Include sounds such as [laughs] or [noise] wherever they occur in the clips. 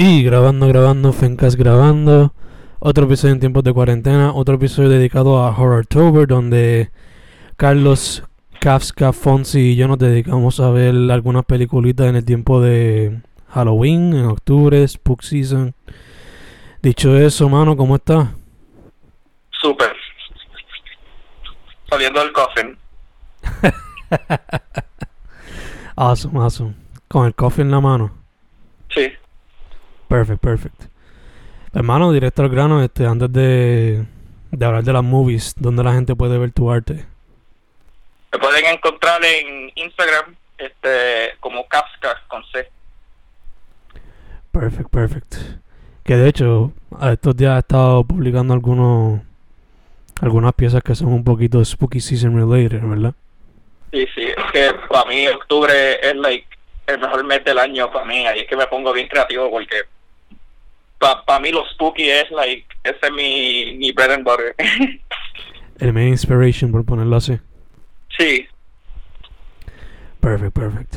Y grabando, grabando, Fencas grabando. Otro episodio en tiempos de cuarentena. Otro episodio dedicado a Horrortober, donde Carlos Kafka, Fonsi y yo nos dedicamos a ver algunas peliculitas en el tiempo de Halloween, en octubre, Spook Season. Dicho eso, mano, ¿cómo estás? Súper. Saliendo del coffin. [laughs] awesome, awesome. Con el coffee en la mano. Sí. Perfect, perfect. Hermano, directo al grano, este, antes de, de hablar de las movies, donde la gente puede ver tu arte. Me pueden encontrar en Instagram este como Kafka con C. Perfect, perfect. Que de hecho, a estos días he estado publicando algunos algunas piezas que son un poquito spooky season related, ¿verdad? Sí, sí, es que para mí octubre es like el mejor mes del año para mí, ahí es que me pongo bien creativo porque para mí lo spooky es like, ese es mi, mi bread and butter. [laughs] el main inspiration, por ponerlo así. Sí. Perfect, perfect.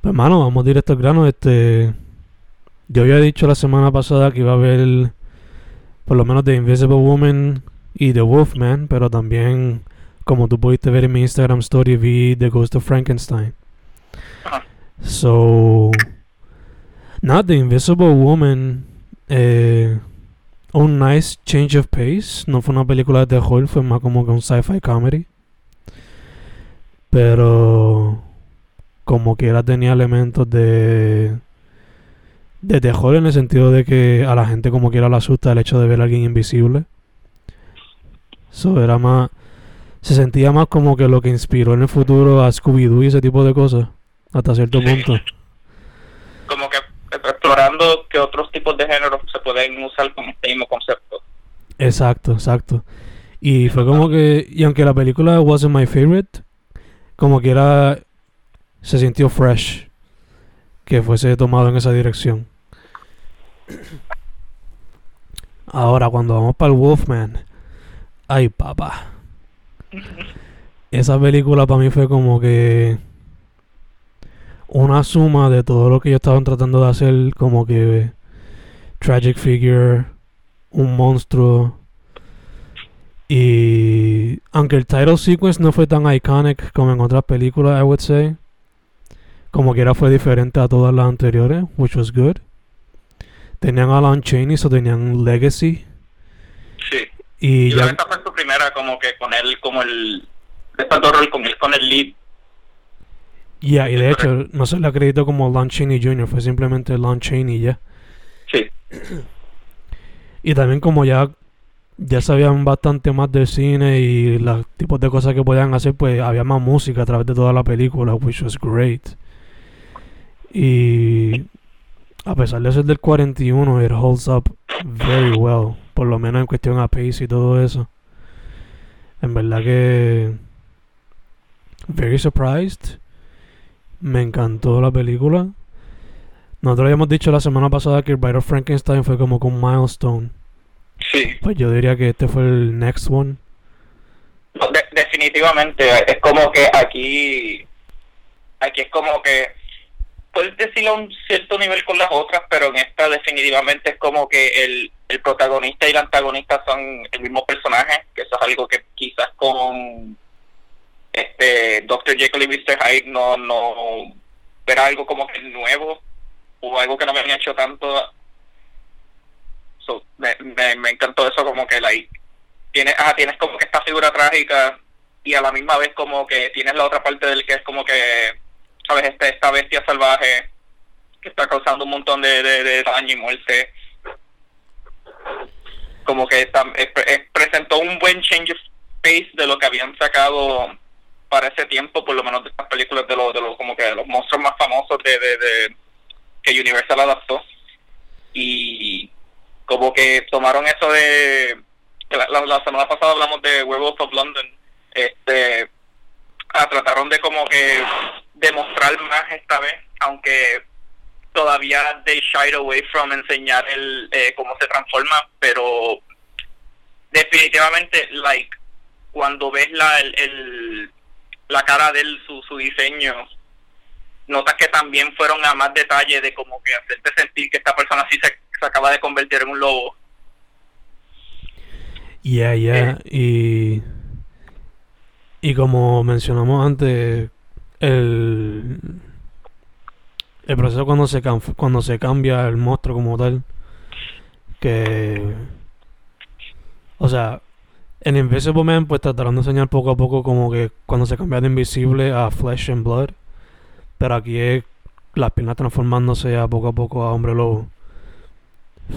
Pues hermano, vamos directo al grano, este... Yo había dicho la semana pasada que iba a haber por lo menos The Invisible Woman y The Wolfman, pero también, como tú pudiste ver en mi Instagram story, vi The Ghost of Frankenstein. So, not The Invisible Woman, eh, un nice change of pace. No fue una película de terror, fue más como que un sci-fi comedy. Pero, como quiera, tenía elementos de de terror en el sentido de que a la gente como quiera le asusta el hecho de ver a alguien invisible. Eso era más... Se sentía más como que lo que inspiró en el futuro a Scooby-Doo y ese tipo de cosas. Hasta cierto [laughs] punto. Explorando que otros tipos de géneros se pueden usar con este mismo concepto. Exacto, exacto. Y fue como que... Y aunque la película wasn't my favorite, como que era... Se sintió fresh que fuese tomado en esa dirección. Ahora, cuando vamos para el Wolfman, ay papá. [laughs] Esa película para mí fue como que una suma de todo lo que ellos estaban tratando de hacer, como que tragic figure, un monstruo. Y aunque el title sequence no fue tan iconic como en otras películas, I would say, como quiera fue diferente a todas las anteriores, which was good. Tenían a Lon Chaney, o tenían Legacy. Sí. Y, ya... esta fue su primera como que con él, como el... Esta rol con él, con el lead. Ya, y de hecho, no se le acreditó como Lon Chaney Jr., fue simplemente Lon Chaney ya. Sí. Y también como ya ya sabían bastante más del cine y los tipos de cosas que podían hacer, pues había más música a través de toda la película, which was great. Y a pesar de ser del 41, it holds up very well. Por lo menos en cuestión a pace y todo eso. En verdad que. Very surprised. Me encantó la película. Nosotros habíamos dicho la semana pasada que el Bite of Frankenstein fue como con un milestone. Sí. Pues yo diría que este fue el next one. definitivamente. Es como que aquí. Aquí es como que puedes decirlo a un cierto nivel con las otras, pero en esta definitivamente es como que el, el protagonista y el antagonista son el mismo personaje, que eso es algo que quizás con este Dr. Jekyll y Mr. Hyde no, no era algo como que nuevo o algo que no me habían hecho tanto. me, me, encantó eso como que like, tienes, ah, tienes como que esta figura trágica y a la misma vez como que tienes la otra parte del que es como que sabes este, esta bestia salvaje que está causando un montón de, de, daño y muerte como que presentó un buen change of pace de lo que habían sacado para ese tiempo por lo menos de estas películas de los de los como que los monstruos más famosos de, que Universal adaptó. Y como que tomaron eso de la, semana pasada hablamos de Werewolf of London este a trataron de como que demostrar más esta vez, aunque todavía they shied away from enseñar el eh, cómo se transforma, pero definitivamente like cuando ves la el, la cara de él, su, su diseño, notas que también fueron a más detalle de como que hacerte sentir que esta persona sí acaba de convertir en un lobo. Yeah, yeah. Y, y como mencionamos antes, el, el proceso cuando se, cuando se cambia el monstruo como tal, que... O sea, en Invisible Man pues trataron de enseñar poco a poco como que cuando se cambia de invisible a Flesh and Blood. Pero aquí es las piernas transformándose a poco a poco a hombre lobo.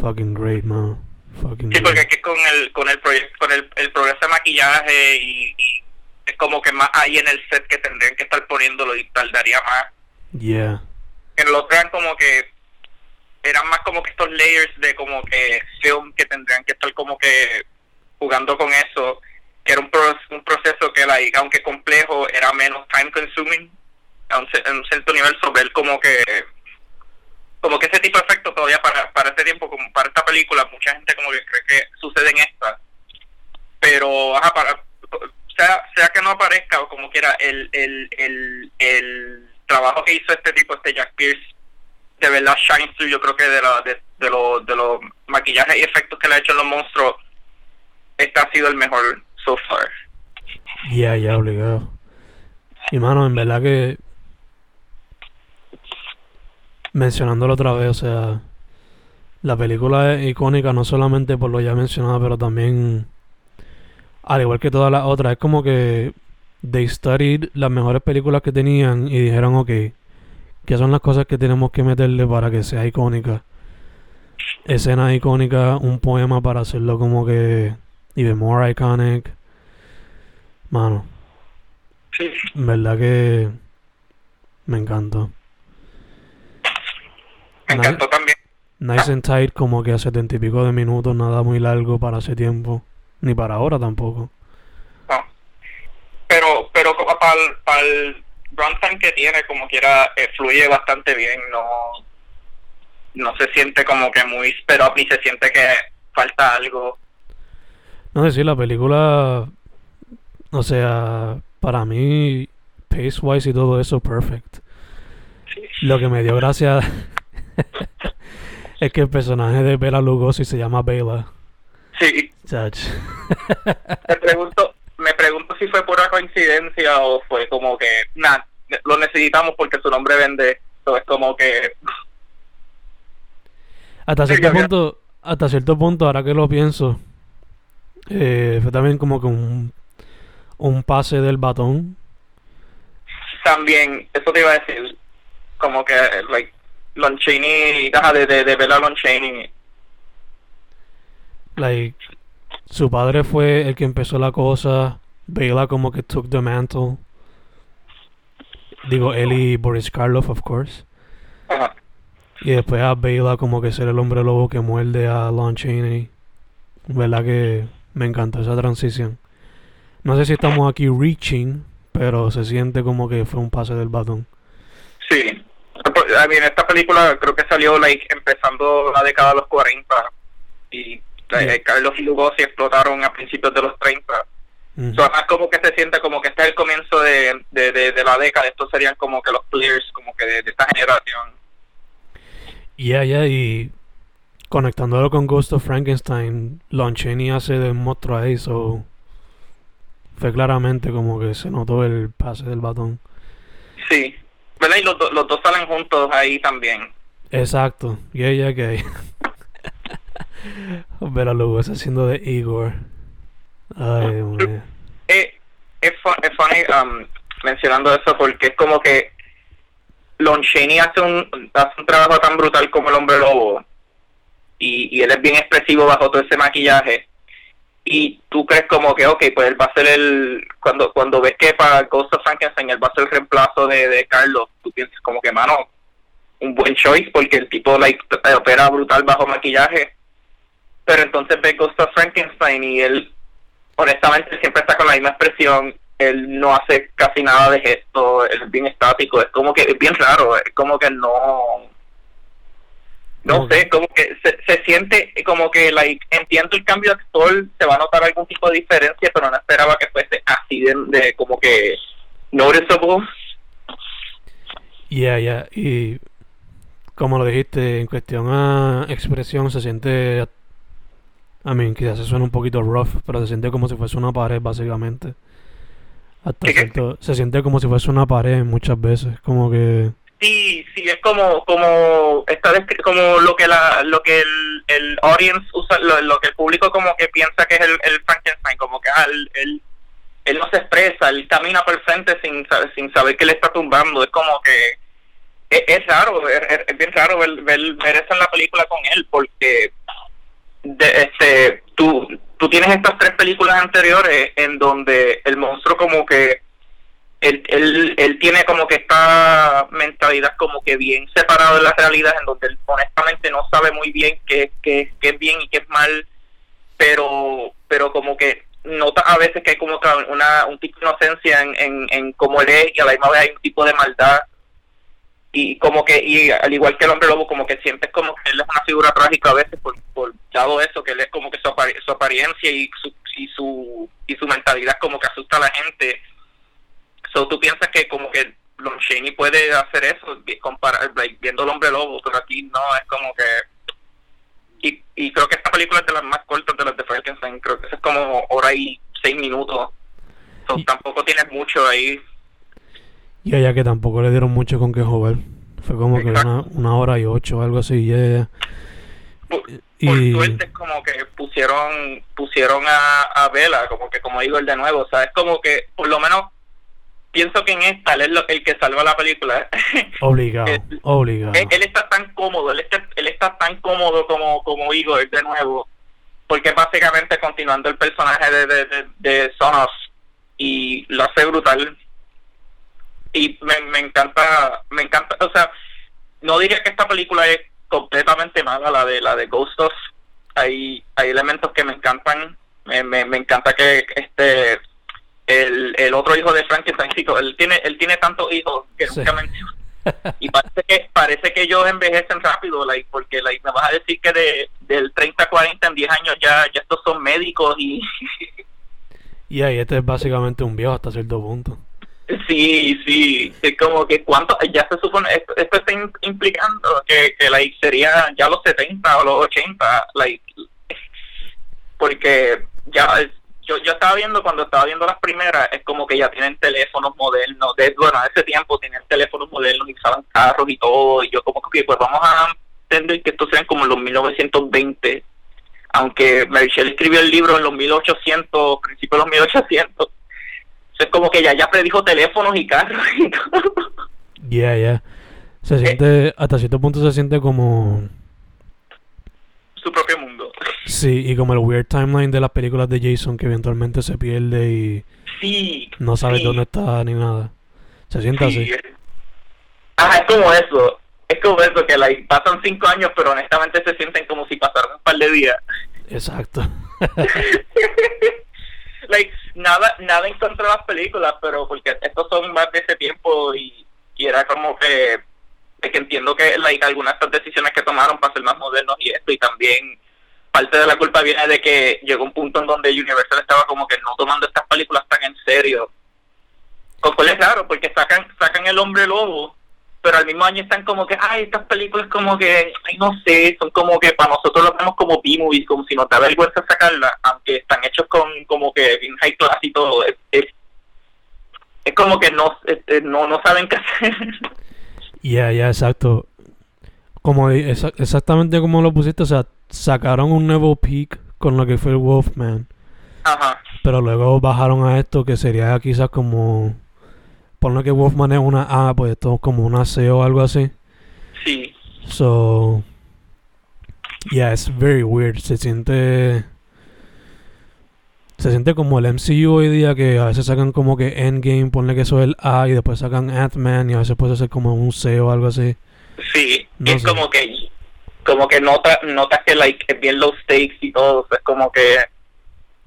Fucking great, man. Fucking sí, porque aquí con el con el con el, el progreso de maquillaje y, es como que más ahí en el set que tendrían que estar poniéndolo y tardaría más. Yeah. En los eran como que eran más como que estos layers de como que film que tendrían que estar como que jugando con eso, que era un, un proceso que, like, aunque complejo, era menos time consuming a un, un cierto nivel sobre él como que como que ese tipo de efecto todavía para, para este tiempo, como para esta película, mucha gente como que cree que sucede en esta. Pero, sea, sea que no aparezca o como quiera, el, el, el, el trabajo que hizo este tipo, este Jack Pierce, de verdad shine through, yo creo que de, la, de, de, lo, de los maquillajes y efectos que le ha hecho en los monstruos, este ha sido el mejor so far. Ya, ya, obligado. Y mano, en verdad que mencionándolo otra vez, o sea, la película es icónica no solamente por lo ya mencionado, pero también, al igual que todas las otras, es como que they studied las mejores películas que tenían y dijeron, ok, ¿qué son las cosas que tenemos que meterle para que sea icónica? Escena icónica, un poema para hacerlo como que even more iconic. Mano. Sí. verdad que me encantó. Me encantó también. Nice and tight, como que a setenta y pico de minutos, nada muy largo para ese tiempo, ni para ahora tampoco. No. Pero, pero para el, para el runtime que tiene, como quiera, eh, fluye bastante bien, no, no se siente como que muy pero ni se siente que falta algo. No sé si la película, o sea, para mí, pace wise y todo eso, perfect. Lo que me dio gracia [laughs] es que el personaje de Bela Lugosi se llama Bela. Sí. [laughs] me pregunto, me pregunto si fue pura coincidencia o fue como que, nada, lo necesitamos porque su nombre vende. Entonces es como que. Hasta cierto punto, hasta cierto punto, ahora que lo pienso, eh, fue también como que un, un pase del batón. También, eso te iba a decir, como que, like, Lon Chaney, de, de, de ver a Lon Chaney. Like, su padre fue el que empezó la cosa, Bela como que took the mantle. Digo, él y Boris Karloff, of course. Ajá. Y después a Bela como que ser el hombre lobo que muerde a Lon Chaney. ¿Verdad que me encantó esa transición. No sé si estamos aquí reaching, pero se siente como que fue un pase del batón. Sí. I mean, esta película creo que salió like empezando la década de los 40 y eh, Carlos y Lugosi explotaron a principios de los 30. Uh como que se siente como que este es el comienzo de, de, de, la década. Estos serían como que los players como que de, esta generación. Ya, ya, y conectándolo con Ghost of Frankenstein, Lon Chaney hace de monstruo ahí, so fue claramente como que se notó el pase del batón. Sí, ¿verdad? Y los, los dos salen juntos ahí también. Exacto, yeah, yeah, [laughs] gay. Pero luego está haciendo de Igor. Ay, eh, es, es funny um, mencionando eso porque es como que Lon Chaney hace un, hace un trabajo tan brutal como el hombre lobo y, y él es bien expresivo bajo todo ese maquillaje y tú crees como que, ok, pues él va a ser el, cuando cuando ves que para Ghost of Frankenstein él va a ser el reemplazo de, de Carlos, tú piensas como que, mano, un buen choice porque el tipo like, opera brutal bajo maquillaje, pero entonces ves Ghost of Frankenstein y él, honestamente, siempre está con la misma expresión, él no hace casi nada de gesto, él es bien estático, es como que, es bien raro, es como que no no sé, como que se, se siente como que, like, entiendo el cambio de actor, se va a notar algún tipo de diferencia, pero no esperaba que fuese así de, como que noticeable. Yeah, yeah, y como lo dijiste, en cuestión a expresión se siente... A mí, quizás se suena un poquito rough, pero se siente como si fuese una pared, básicamente. Hasta cierto- se siente como si fuese una pared muchas veces, como que... Sí, sí, es como como está como lo que la lo que el, el audience usa, lo, lo que el público como que piensa que es el, el Frankenstein, como que ah, él, él, no se expresa, él camina por el frente sin saber, sin saber que le está tumbando, es como que es, es raro, es bien raro ver, ver, ver eso en la película con él, porque de, este tú tú tienes estas tres películas anteriores en donde el monstruo como que él, él, él tiene como que esta mentalidad como que bien separada de la realidad, en donde él honestamente no sabe muy bien qué, qué, qué es bien y qué es mal, pero pero como que nota a veces que hay como una, un tipo de inocencia en, en, en cómo él es y a la misma vez hay un tipo de maldad. Y como que y al igual que el hombre lobo como que siempre es como que él es una figura trágica a veces por, por dado eso que él es como que su, su apariencia y su, y su y su mentalidad como que asusta a la gente So, tú piensas que como que Lon Chaney puede hacer eso, comparar, like, viendo el hombre lobo, pero aquí no, es como que... Y, y creo que esta película es de las más cortas de las de Frankenstein, creo que es como hora y seis minutos. So, Y- tampoco tienes mucho ahí. Y allá que tampoco le dieron mucho con que joder. Fue como que una, una hora y ocho, algo así, ya. Por, por Y... suerte es como que pusieron pusieron a, a Vela, como que como digo el de nuevo, o sea, es como que por lo menos pienso que en esta él es lo- el que salva la película. [laughs] Obligado, Eh, obligado. él, él está tan cómodo, él está, él está tan cómodo como, como Igor de nuevo, porque es básicamente continuando el personaje de, de, de, de Sonos y lo hace brutal. Y me, me encanta, me encanta, o sea, no diría que esta película es completamente mala, la de la de Ghost of. Hay, hay elementos que me encantan, me, me, me encanta que este el, el otro hijo de Frankenstein, sí, él tiene, él tiene tantos hijos que Sí. nunca y parece que parece que ellos envejecen rápido like, porque like, me vas a decir que de del 30 a 40 en 10 años ya ya estos son médicos y [laughs] Y ahí este es básicamente un viejo hasta cierto punto. sí sí es como que cuánto ya se supone esto, esto está im- implicando que, que like sería ya los 70 o los 80 like porque ya yo yo estaba viendo cuando estaba viendo las primeras es como que ya tienen teléfonos modernos de bueno a ese tiempo tenían teléfonos modernos y usaban carros y todo y yo como que pues vamos a entender que estos sean como los 1920 aunque Mary Shelley escribió el libro en los 1800 principios de los 1800 es como que ya ya predijo teléfonos y carros y todo Yeah, yeah. Se siente, hasta cierto punto se siente como... su propio mundo Sí, y como el weird timeline de las películas de Jason que eventualmente se pierde y sí no sabes sí. dónde está ni nada. Se siente Sí, así. Ajá, es como eso. Es como eso, que like, pasan cinco años, pero honestamente se sienten como si pasaran un par de días. Exacto. [laughs] like, nada, nada en contra de las películas, pero porque estos son más de ese tiempo y, y era como que, de que entiendo que like, algunas de estas decisiones que tomaron para ser más modernos y esto, y también parte de la culpa viene de que llegó un punto en donde Universal estaba como que no tomando estas películas tan en serio. Con cual es raro, porque sacan, sacan el hombre lobo, pero al mismo año están como que, ay, estas películas como que, ay, no sé, son como que para nosotros lo vemos como B-movies, como si nos da vergüenza sacarlas, aunque están hechos con como que bien high class y todo. Es, es, es como que no, no, no saben qué hacer. [laughs] Ya, ya, exacto. Como exa- exactamente como lo pusiste, o sea, sacaron un nuevo peak con lo que fue el Wolfman, Ajá. pero luego bajaron a esto que sería quizás como ponle que Wolfman es una A, pues esto es como una C o algo así. Sí. So yeah, it's very weird. Se siente se siente como el MCU hoy día que a veces sacan como que Endgame, ponle que eso es el A y después sacan Ant-Man y a veces puede ser como un C o algo así. Sí, No es sé. como que como que nota notas que like es bien low stakes y todo, es como que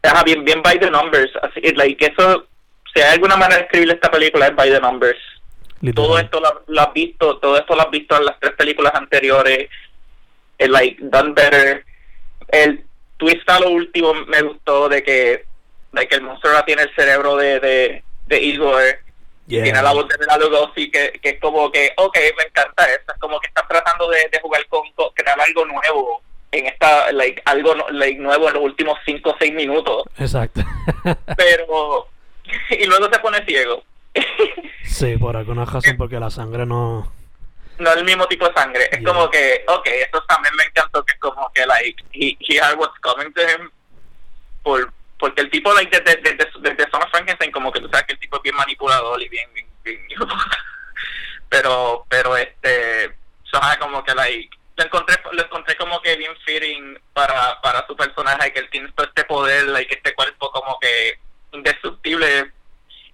ajá, bien bien by the numbers, así like eso si hay alguna manera de escribir esta película es by the numbers. Todo esto lo, lo has visto, todo esto lo has visto en las tres películas anteriores. El like done better. El twist a lo último me gustó de que de que el monstruo ahora tiene el cerebro de de, de Igor Tiene la voz de Bela Lugosi que, que es como que, ok, me encanta eso. Es como que están tratando de, de jugar con, con, crear algo nuevo en esta, like, algo like, nuevo en los últimos 5 o 6 minutos. Exacto. [laughs] Pero, [laughs] y luego se pone ciego. sí, por alguna razón, porque la sangre no. No el mismo tipo de sangre. Es como que, ok, eso también me encantó, que es como que, like, he, he had what's coming to him. Por, porque el tipo, like, desde, desde, desde Son of Frankenstein, como que tú sabes que el tipo es bien manipulador y bien, bien, bien [laughs] pero, pero, este, sea, como que, like, lo encontré, lo encontré como que bien fitting para, para su personaje, que él tiene todo este poder, like, este cuerpo como que indestructible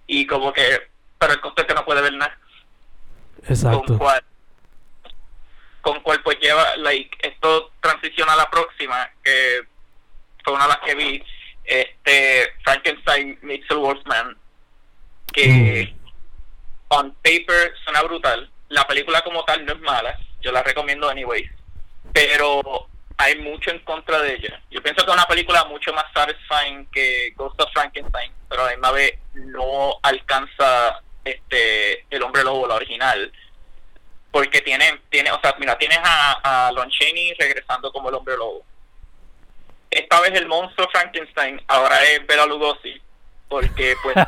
y como que, pero el costo es que no puede ver nada. Exacto. Con cual, con cual pues lleva, like, esto transiciona a la próxima, que fue una de las que vi, este Frankenstein meets the Wolfman que mm. on paper suena brutal. La película como tal no es mala yo la recomiendo anyways pero hay mucho en contra de ella. Yo pienso que es una película mucho más satisfying que Ghost of Frankenstein pero a la misma vez no alcanza este el hombre lobo la original porque tiene tiene o sea mira tienes a, a Lon Chaney regresando como el hombre lobo. Esta vez el monstruo Frankenstein ahora es Bela Lugosi porque pues, [laughs]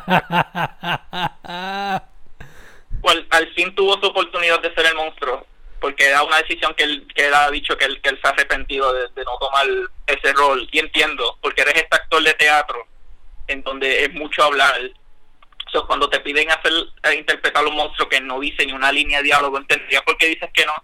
pues, al fin tuvo su oportunidad de ser el monstruo porque era una decisión que él, que él ha dicho que él, que él se ha arrepentido de, no tomar ese rol. Y entiendo porque eres este actor de teatro en donde es mucho hablar so, cuando te piden hacer eh, interpretar un monstruo que no dice ni una línea de diálogo entendería por qué dices que no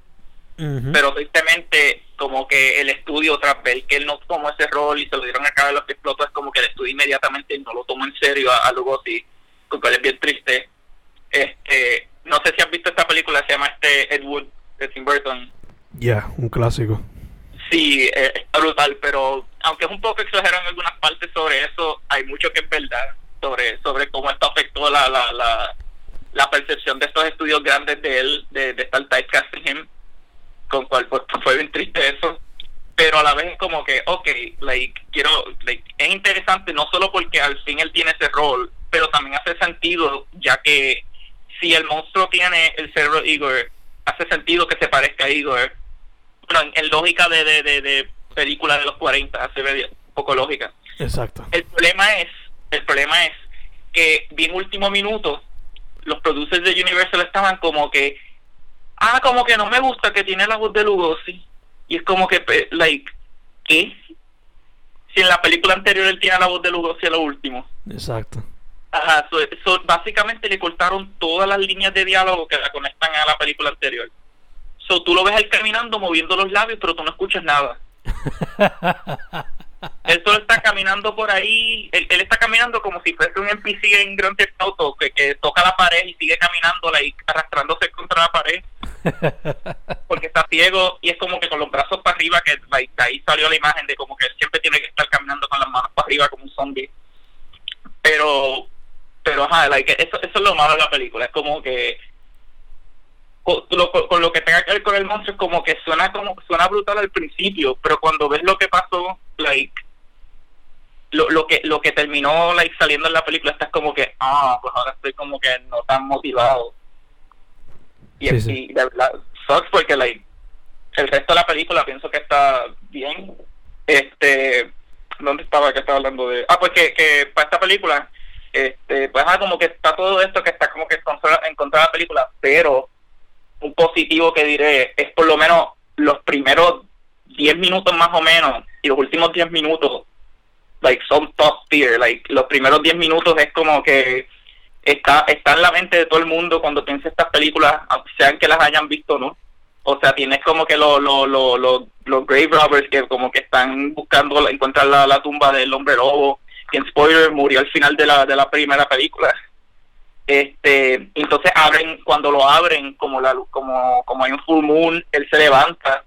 pero tristemente como que el estudio tras ver que él no tomó ese rol y se lo dieron a cada de los que explotó es como que el estudio inmediatamente no lo tomó en serio a, a Lugosi con cual es bien triste. Este no sé si has visto esta película se llama este Ed Wood de Tim Burton. Ya un clásico. Sí eh, está brutal pero aunque es un poco exagerado en algunas partes sobre eso hay mucho que es verdad sobre sobre cómo esto afectó la la, la, la percepción de estos estudios grandes de él de, de estar typecasting him con cual pues, fue bien triste eso. Pero a la vez es como que ok like quiero like, es interesante no solo porque al fin él tiene ese rol pero también hace sentido ya que si el monstruo tiene el cerebro de Igor hace sentido que se parezca a Igor. Bueno en, lógica de, de, de, de película de los 40 hace un poco lógica. Exacto. El problema es el problema es que bien último minuto los producers de Universal estaban como que ah, como que no me gusta que tiene la voz de Lugosi. Y es como que, like, ¿qué? Si en la película anterior él tiene la voz de Lugosi a lo último. Exacto. Ajá, so, básicamente le cortaron todas las líneas de diálogo que la conectan a la película anterior. So, tú lo ves él caminando, moviendo los labios, pero tú no escuchas nada. [laughs] él solo está caminando por ahí, él, está caminando como si fuese un NPC en Grand Theft Auto que, que toca la pared y sigue caminando, like, arrastrándose contra la pared [laughs] porque está ciego y es como que con los brazos para arriba, que ahí salió la imagen de como que él siempre tiene que estar caminando con las manos para arriba como un zombie. Pero, pero ajá, eso, eso es lo malo de la película, es como que con lo, que tenga que ver con el monstruo es como que suena como suena brutal al principio, pero cuando ves lo que pasó, like lo, lo que lo que terminó like saliendo en la película estás como que ah pues ahora estoy como que no tan motivado y, de verdad, sucks porque like, el resto de la película pienso que está bien. Este, ¿dónde estaba que estaba hablando de? Ah, pues que, que para esta película, este, pues ah, como que está todo esto que está como que en contra de la película, pero un positivo que diré es por lo menos los primeros 10 minutos más o menos y los últimos 10 minutos like son top tier like los primeros 10 minutos es como que está, está en la mente de todo el mundo cuando piensa estas películas, sean que las hayan visto no. O sea, tienes como que los lo, lo, los grave robbers que como que están buscando encontrar la, la tumba del hombre lobo, que en spoiler murió al final de la, de la primera película. Este, entonces abren, cuando lo abren, como la como, como hay un full moon, él se levanta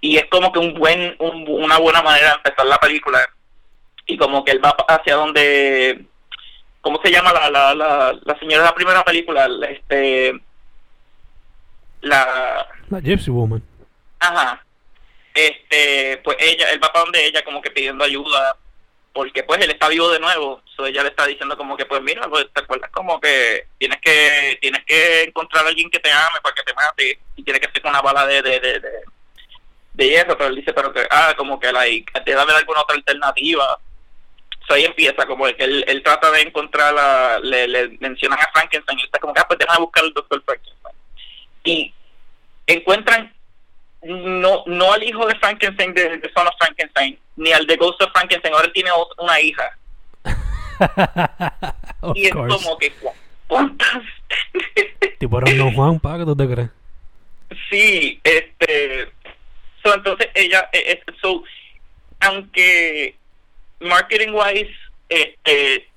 y es como que un buen, una buena manera de empezar la película y como que él va hacia donde ¿cómo se llama la, la, la, la señora de la primera película? Este, la... La Gypsy Woman. Ajá. Este, pues ella, el papá donde ella como que pidiendo ayuda porque pues él está vivo de nuevo, so ella le está diciendo como que pues mira, pues te acuerdas como que tienes que tienes que encontrar a alguien que te ame para que te mate y tiene que ser con una bala de de, de, de, hierro, pero él dice, pero que, ah, como que like, debe haber alguna otra alternativa. So ahí empieza, como que él, él trata de encontrar, la, le, le mencionan a Frankenstein y está como que, ah, pues déjame buscar al doctor Frankenstein. Y encuentran no no al hijo de Frankenstein de, de Son of Frankenstein ni al de Ghost of Frankenstein ahora tiene una hija [laughs] y es como que ¿cuántas? tipo un [laughs] Juan ¿para qué tú te crees? sí este so, entonces ella eh, eh, so, aunque marketing wise este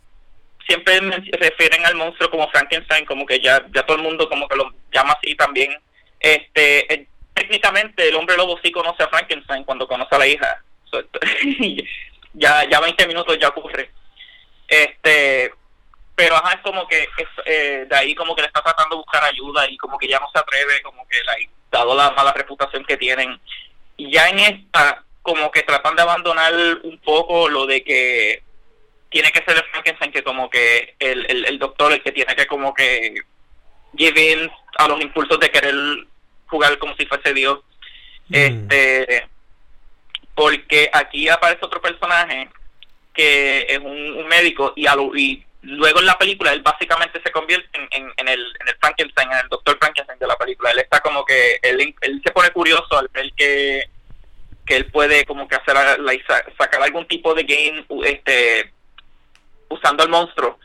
siempre refieren al monstruo como Frankenstein como que ya ya todo el mundo como que lo llama así también este técnicamente el hombre lobo sí conoce a Frankenstein cuando conoce a la hija. [laughs] ya ya 20 minutos ya ocurre. Este, pero ajá, es como que eh, de ahí como que le está tratando de buscar ayuda y como que ya no se atreve, como que dado la mala reputación que tienen. Y ya en esta, como que tratan de abandonar un poco lo de que tiene que ser el Frankenstein, que como que el, el, el doctor el que tiene que como que in a los impulsos de querer jugar como si fuese Dios. Mm. Este, porque aquí aparece otro personaje que es un, médico y, y luego en la película él básicamente se convierte en, en, el, en el Frankenstein, en el doctor Frankenstein de la película. Él está como que, él, él se pone curioso al ver que, que él puede como que hacer sacar algún tipo de game este usando al monstruo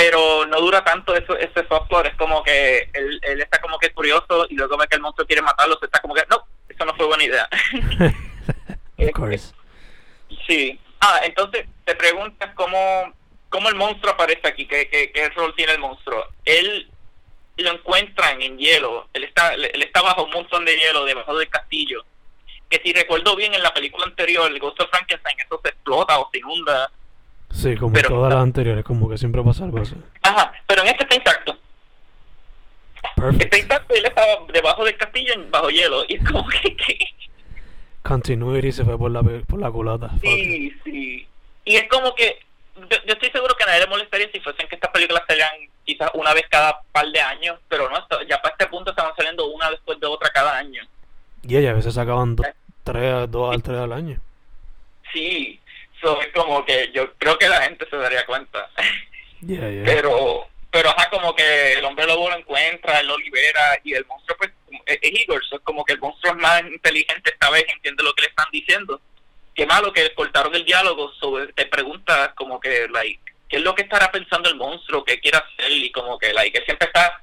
pero no dura tanto eso, ese software, es como que él, él está como que curioso y luego ve que el monstruo quiere matarlo, se está como que, no, eso no fue buena idea. [laughs] of course. [laughs] Sí. Ah, entonces te preguntas cómo, cómo el monstruo aparece aquí, qué, qué, qué rol tiene el monstruo. Él lo encuentran en hielo, él está, él está bajo un montón de hielo debajo del castillo, que si recuerdo bien en la película anterior, el Ghost of Frankenstein, eso se explota o se inunda Sí, como todas las anteriores, como que siempre pasa algo así. Ajá, pero en este está intacto. Perfect. Está intacto él estaba debajo del castillo bajo hielo. Y es como que. que... Continuity se fue por la, por la culata. Sí, sí. Y es como que. Yo, yo, estoy seguro que a nadie le molestaría si fuesen que estas películas salían quizás una vez cada par de años, pero no, ya para este punto estaban saliendo una después de otra cada año. Y ella a veces sacaban do, tres, dos al tres al año. Sí, So, es como que yo creo que la gente se daría cuenta. Pero, pero ajá, como que el hombre lobo lo encuentra, él lo libera y el monstruo, pues, es, Igor. es como que el monstruo es más inteligente esta vez, entiende lo que le están diciendo. Qué malo que cortaron el diálogo sobre, te preguntas como que, like, ¿qué es lo que estará pensando el monstruo? ¿Qué quiere hacer? Y como que, like, que siempre está,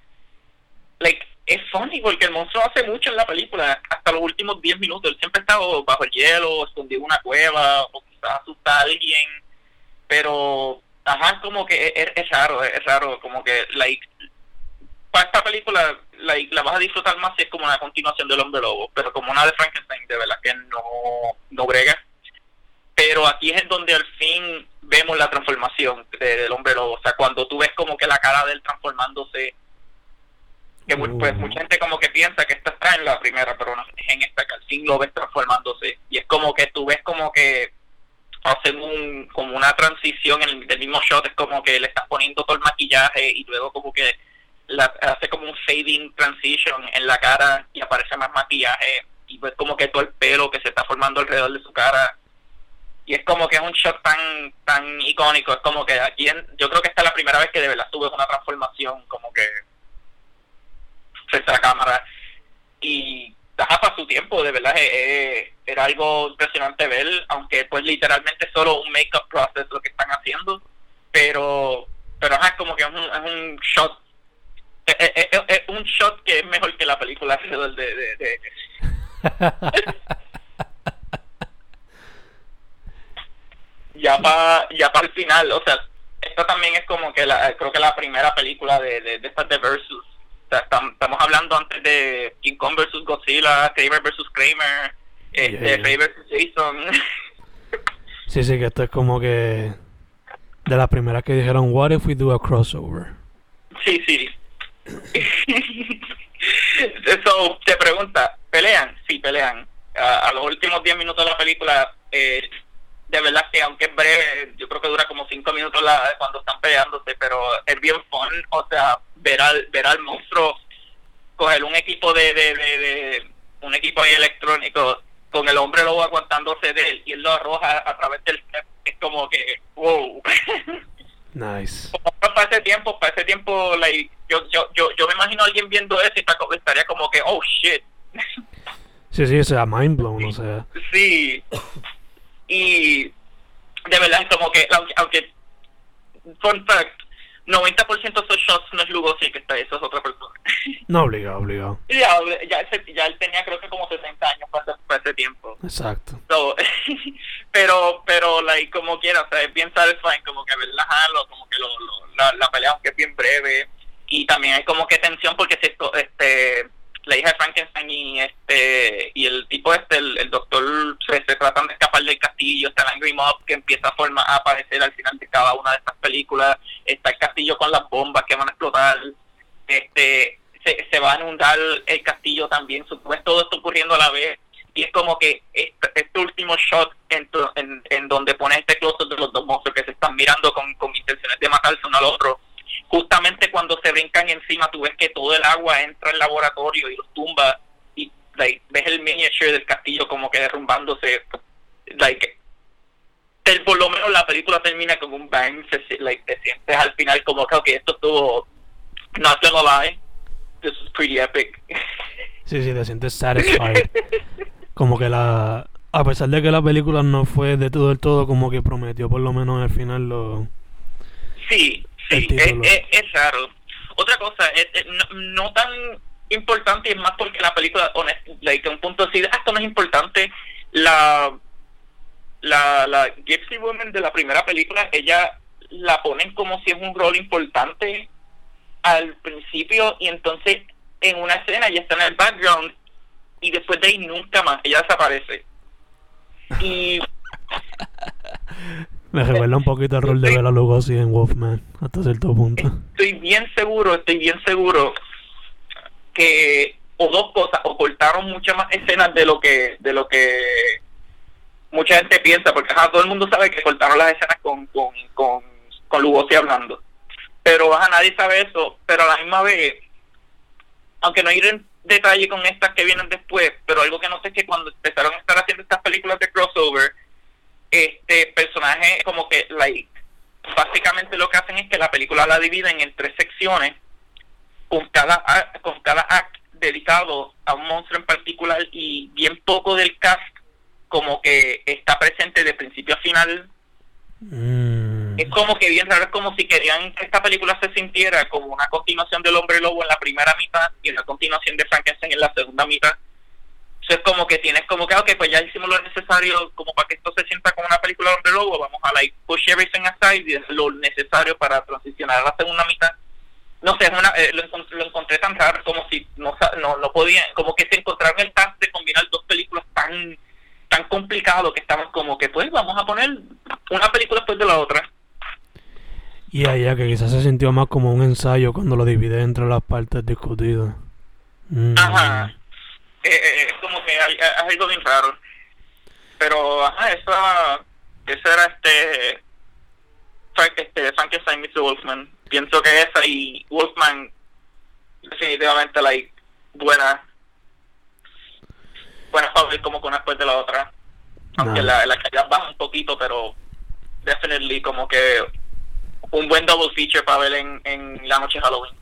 like, es funny porque el monstruo hace mucho en la película, hasta los últimos 10 minutos. Él siempre está bajo el hielo, escondido en una cueva, o asusta a alguien, pero ajá, como que es, raro, es raro, como que like para esta película like, la vas a disfrutar más si es como una continuación del Hombre Lobo, pero como una de Frankenstein, de verdad que no, no brega. Pero aquí es en donde al fin vemos la transformación del Hombre Lobo, o sea, cuando tú ves como que la cara de él transformándose que pues uh. mucha gente como que piensa que esta está en la primera, pero no es en esta que al fin lo ves transformándose. Y es como que tú ves como que hacen un, como una transición en el, mismo shot, es como que le estás poniendo todo el maquillaje y luego como que la, hace como un fading transition en la cara y aparece más maquillaje y ves como que todo el pelo que se está formando alrededor de su cara y es como que es un shot tan tan icónico, es como que aquí yo creo que esta es la primera vez que de verdad tuve una transformación como que frente a la cámara. Y para su tiempo, de verdad, eh, era algo impresionante ver, aunque pues literalmente solo un make-up process lo que están haciendo, pero pero es como que es un, shot, es, un shot que es mejor que la película de... de, de, [laughs] ya para ya para el final, o sea, esto también es como que la, creo que la primera película de, de, de estas de Versus estamos hablando antes de King Kong versus Godzilla, Kramer versus Kramer, este, yeah, versus Jason. [laughs] sí, sí, que esto es como que de las primeras que dijeron, what if we do a crossover? Sí, sí. [laughs] Eso te pregunta, ¿pelean? Sí, pelean. A, los últimos 10 minutos de la película, eh, de verdad que aunque es breve, yo creo que dura como cinco minutos la, cuando están peleándose, pero es bien fun, o sea, ver al, ver al monstruo coger un equipo de, de, de, un equipo ahí electrónico con el hombre lobo aguantándose de él y él lo arroja a través del es como que wow. [laughs] Nice. Para ese tiempo para ese tiempo like, yo, yo, yo, yo me imagino a alguien viendo eso y estaría como que oh shit. Sí sí o sea mind blown o sea. Sí y de verdad es como que aunque fun fact 90% de esos shots no es Lugosi que está eso es otra persona. [laughs] No, obligado, obligado. Ya, ya, ya él tenía creo que como 60 años para, ese tiempo. Exacto. [laughs] pero, pero, like, como quiera, o sea, es bien satisfying como que verla como que lo, la, la pelea, aunque es bien breve. Y también hay como que tensión porque si esto, este la hija de Frankenstein y este y el tipo este el, doctor se, tratan de escapar del castillo está el Angry Mob que empieza a formar a aparecer al final de cada una de estas películas está el castillo con las bombas que van a explotar este se, se va a inundar el castillo también pues todo esto ocurriendo a la vez y es como que este, último shot en, en, donde pone este close de los dos monstruos que se están mirando con, con intenciones de matarse uno al otro justamente cuando se brincan encima, tú ves que todo el agua entra al laboratorio y los tumba y like, ves el miniature del castillo como que derrumbándose. Like, por lo menos la película termina con un bang, like, te sientes al final como que okay, esto estuvo, not gonna lie, this is pretty epic. Sí, sí, te sientes satisfied. como que la, a pesar de que la película no fue de todo el todo como que prometió por lo menos al final lo... Sí, Sí, es, raro. Otra cosa, no, tan importante y es más porque la película, like, un punto así, esto no es importante, la, la, la Gypsy Woman de la primera película, ella la ponen como si es un rol importante al principio y entonces en una escena ella está en el background y después de ahí nunca más, ella desaparece. [laughs] Y Me revela un poquito el rol de Bela Lugosi en Wolfman, hasta cierto punto. Estoy bien seguro, estoy bien seguro que o dos cosas, o cortaron muchas más escenas de lo que de lo que mucha gente piensa, porque todo el mundo sabe que cortaron las escenas con, con, con, con Lugosi hablando. Pero a nadie sabe eso, pero a la misma vez, aunque no ir en detalle con estas que vienen después, pero algo que no sé es que cuando empezaron a estar haciendo estas películas de crossover, este personaje como que like básicamente lo que hacen es que la película la dividen en tres secciones. Con cada con cada act dedicado a un monstruo en particular y bien poco del cast como que está presente de principio a final. Mm. es como que bien raro es como si querían que esta película se sintiera como una continuación del hombre lobo en la primera mitad y una continuación de Frankenstein en la segunda mitad es como que tienes como que, ok, pues ya hicimos lo necesario como para que esto se sienta como una película de lobo, vamos a like push everything aside y lo necesario para transicionar a la segunda mitad. No sé, una, eh, lo, encontré tan raro como si no, no, no podían, como que se encontraron el task de combinar dos películas tan tan complicado que estaban como que pues vamos a poner una película después de la otra. Y allá que quizás se sintió más como un ensayo cuando lo divide entre las partes discutidas. Mm. Ajá. Eh, es como que hay, algo bien raro. Pero, ajá, esa, esa era este, Frank, este Frankenstein Mr. Wolfman. Pienso que esa y Wolfman definitivamente like buena buena ver como con una después de la otra aunque la, la calidad baja un poquito pero definitely como que un buen double feature para ver en, en la noche de Halloween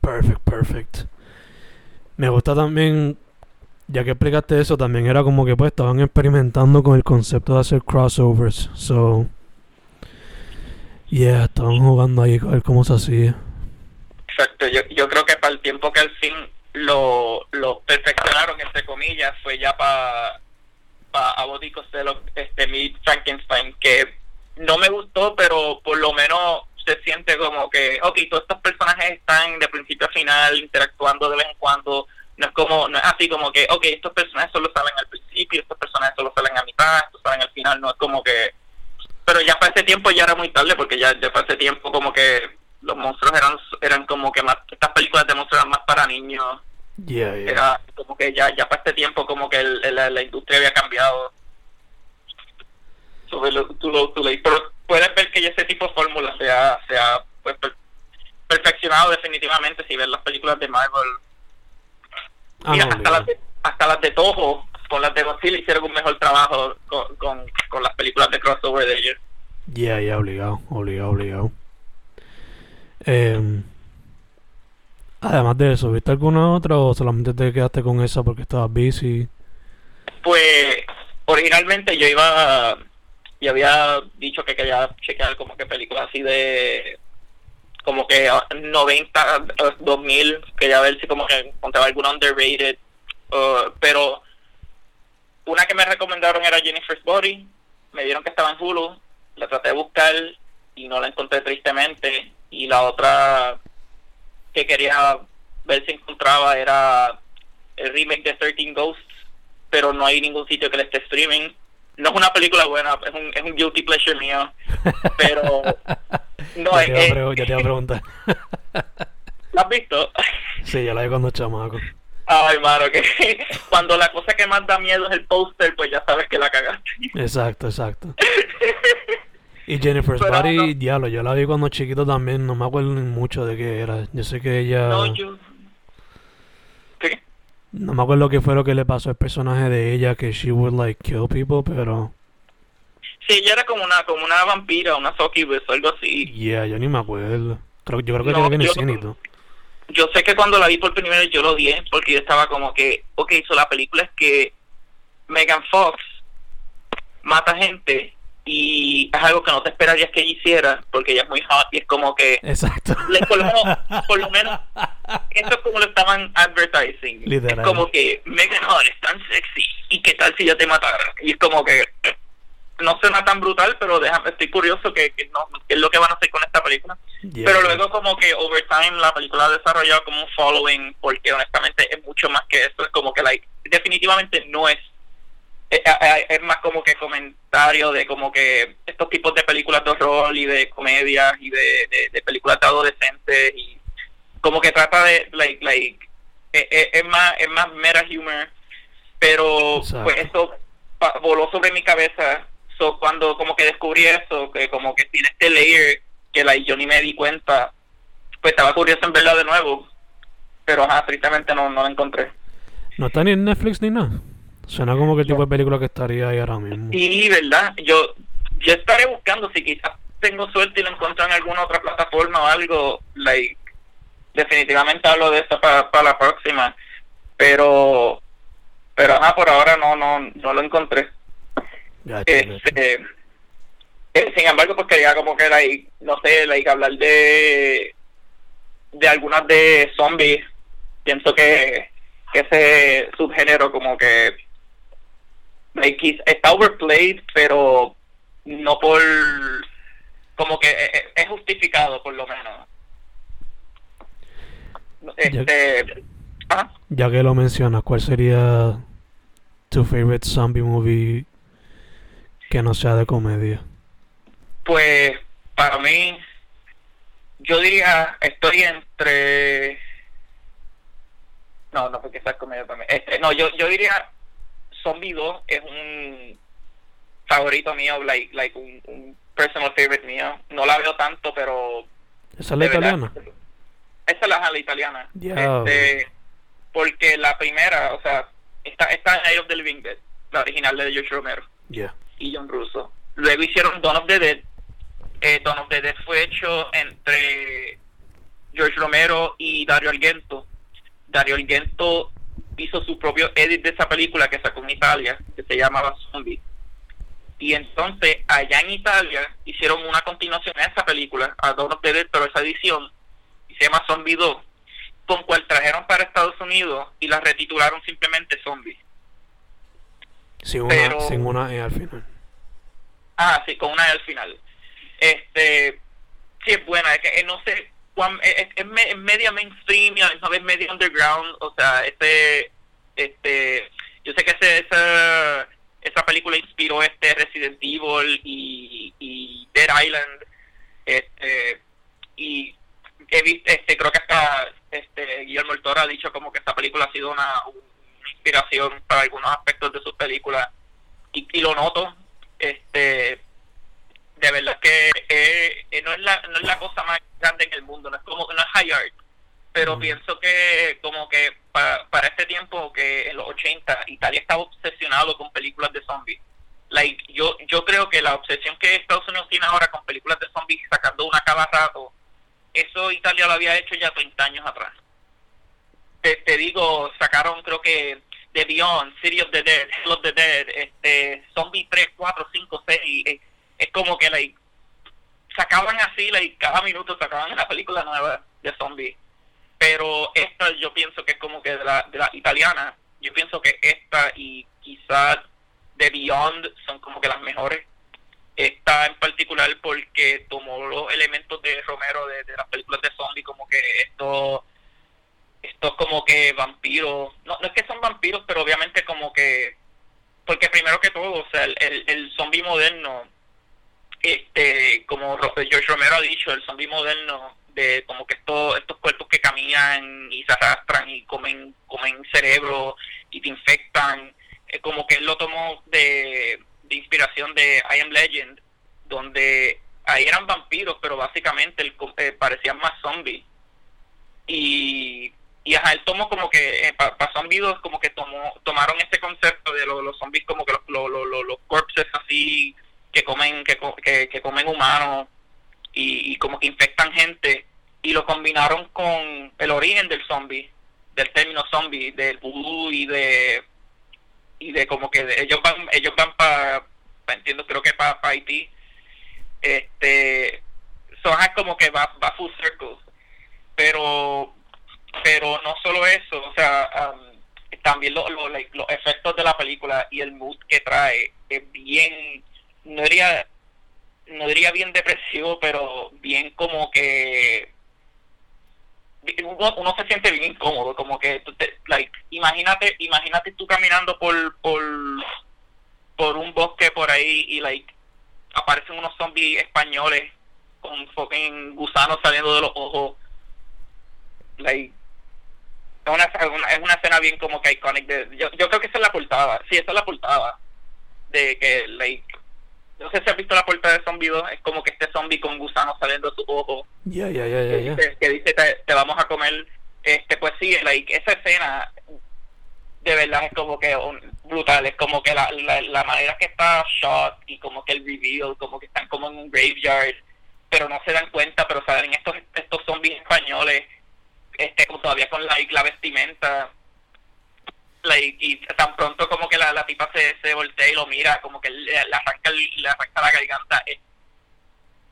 perfect perfect me gusta también, ya que explicaste eso, también era como que pues estaban experimentando con el concepto de hacer crossovers. So, yeah, estaban jugando ahí a ver cómo se hacía. Exacto, yo, creo que para el tiempo que al fin lo, lo perfeccionaron, entre comillas, fue ya para pa de lo este, mi Frankenstein, que no me gustó, pero por lo menos se siente como que, ok, todos estos personajes están de principio a final interactuando de vez en cuando. No es como, no es así como que, ok, estos personajes solo salen al principio, estos personajes solo salen a mitad, estos salen al final. No es como que. Pero ya para ese tiempo ya era muy tarde, porque ya, ya para ese tiempo como que los monstruos eran eran como que más. Estas películas de monstruos eran más para niños. Era como que ya, ya para este tiempo como que la, la industria había cambiado too little, too low, too late. Pero puedes ver que ya ese tipo de fórmula se ha, se ha pues, per- perfeccionado definitivamente si ves las películas de Marvel. Ah, Mira, no, hasta, las de, hasta las de Toho con las de Godzilla hicieron un mejor trabajo con, con, con las películas de crossover de ellos. Ya, ya, obligado, obligado, obligado. Em, además de eso, ¿viste alguna otra o solamente te quedaste con esa porque estabas busy? Pues originalmente yo iba, yo había dicho que quería chequear como que películas así de como que ah, 90, eh, 2000, quería ver si como que encontraba alguna underrated, uh, pero una que me recomendaron era Jennifer's Body, me dieron que estaba en Hulu, la traté de buscar y no la encontré tristemente, y la otra que quería ver si encontraba era el remake de 13 Ghosts, pero no hay ningún sitio que le esté streaming. No es una película buena, es un, es un guilty pleasure mío, pero [laughs] no ya, te es- ya te iba a preguntar. ¿La has visto? [laughs] sí, ya la vi cuando chamaco. Ay, mano, que [laughs] cuando la cosa que más da miedo es el póster, pues ya sabes que la cagaste. Exacto, exacto. Y Jennifer's Pero Body, no. diablo, yo la vi cuando chiquito también, no me acuerdo mucho de qué era. Yo sé que ella... No, yo... No me acuerdo qué fue lo que le pasó al personaje de ella, que she would like kill people, pero... Sí, ella era como una como una vampira, una succubus o algo así. Yeah, yo ni me acuerdo. Creo, yo creo que No, el yo- cine y todo. Yo sé que cuando la vi por primera vez yo lo odié porque yo estaba como que, ok, so la película es que Megan Fox mata gente y es algo que no te esperarías que ella hiciera porque ella es muy hot y es como que Exacto. le- por, lo menos, por lo menos eso es como lo estaban advertising Literal. es como que Megan Hart es tan sexy y qué tal si ya te matara y es como que no suena tan brutal pero déjame estoy curioso que, que no qué es lo que van a hacer con esta película Yeah. pero luego como que over time la película ha desarrollado como un following porque honestamente es mucho más que eso es como que like definitivamente no es es, es- es más como que comentario de como que estos tipos de películas de horror y de comedias y de, de, de películas de adolescentes y como que trata de like like es, más es más meta humor pero Exacto. pues eso voló sobre mi cabeza so cuando como que descubrí eso que como que tiene este layer que like, yo ni me di cuenta pues estaba curioso en verla de nuevo pero ajá, tristemente no, no la encontré No está ni en Netflix ni nada. Suena como que el tipo de película que estaría ahí ahora mismo. Sí, verdad. Yo, yo estaré buscando si quizás tengo suerte y lo encuentro en alguna otra plataforma o algo. Like, definitivamente hablo de eso para, para la próxima. Pero, pero ajá, por ahora no, no, no lo encontré. Este, eh, sin embargo, pues quería como que, like, no sé, like, hablar de, de algunas de zombies. Pienso que, que ese subgénero como que está overplayed, pero no por como que eh, eh, es justificado por lo menos. Este. Ya que lo mencionas, ¿cuál sería tu favorite zombie movie que no sea de comedia? Pues para mí, yo diría, estoy entre... No, no, porque esa es comedia también. Este, no, yo, yo diría Zombie 2 es un favorito mío, like, like un, un personal favorite mío. No la veo tanto, pero... ¿Esa es la verdad, italiana? Esa es la, la italiana. Este, porque la primera, o sea, está, está en Night of the Living Dead, la original de George Romero Yeah. y John Russo. Luego hicieron Dawn of the Dead. Eh, Dawn of the Dead fue hecho entre George Romero y Dario Argento. Dario Argento hizo su propio edit de esa película que sacó en Italia, que se llamaba Zombie. Y entonces, allá en Italia, hicieron una continuación a esa película, a Dawn of the Dead, pero esa edición, y se llama Zombie 2, con cual trajeron para Estados Unidos y la retitularon simplemente Zombie. Sin una, Pero- sin una E al final. Ah, sí, con una E al final. Este, sí es buena, es que eh, no sé, es, es- es me- es media mainstream y a misma vez media underground, o sea, este, este, yo sé que ese, esa, esa película inspiró este Resident Evil y, y Dead Island, este, y he visto, este, creo que hasta este Guillermo Toro ha dicho como que esta película ha sido una, una inspiración para algunos aspectos de sus películas. Y, y lo noto este de verdad que eh, eh, no, es la, no es la cosa más grande en el mundo, no es como no es high art, pero pienso que como que para, para este tiempo que en los 80 Italia estaba obsesionado con películas de zombies. Like, yo yo creo que la obsesión que Estados Unidos tiene ahora con películas de zombies sacando una cada rato, eso Italia lo había hecho ya 30 años atrás. Te, te digo, sacaron creo que The Beyond, City of the Dead, Hell of the Dead, este, Zombie 3, 4, 5, 6, es como que like, sacaban así, like, cada minuto sacaban una película nueva de zombies. Pero esta yo pienso que es como que de la, de la italiana, yo pienso que esta y quizás The Beyond son como que las mejores. Esta en particular porque tomó los elementos de Romero de, de las películas de zombies, como que esto estos como que vampiros, no, no es que son vampiros, pero obviamente como que, porque primero que todo, o sea, el, el, el zombie moderno, este, como George Romero ha dicho, el zombie moderno de como que estos estos cuerpos que caminan y se arrastran y comen comen cerebro y te infectan, eh, como que él lo tomó de, de inspiración de I Am Legend, donde ahí eran vampiros, pero básicamente el, eh, parecían más zombies. Y y ajá, él tomó como que eh, para pa zombies como que tomó tomaron este concepto de los zombies como que los, los, los, los corpses así que comen que, que, que comen humanos y, y, como que infectan gente y lo combinaron con el origen del zombie del término zombie del vudú y de y de como que ellos van ellos van para entiendo creo que para pa Haití este son como que va va full circle. Pero pero no solo eso, o sea, um, también lo, lo, los efectos de la película y el mood que trae es bien, no diría, no diría bien depresivo, pero bien como que uno, uno se siente bien incómodo, como que tú te, like, imagínate, imagínate tú caminando por, por, por un bosque por ahí y like aparecen unos zombies españoles con fucking gusanos saliendo de los ojos. Like es una, es una escena bien como que iconic de, yo, yo creo que esa es la portada sí esa es la portada de que like no sé si has visto la portada de Zombie 2 es como que este zombie con gusanos saliendo de su ojo. Ya ya ya ya que dice te, vamos a comer este pues sí like esa escena de verdad es como que brutal es como que la, la, manera que está shot y como que el reveal como que están como en un graveyard pero no se dan cuenta pero salen estos estos zombies españoles este todavía con la, la vestimenta y tan pronto como que la, la tipa se, se voltea y lo mira como que le, arranca le arranca la garganta. Es,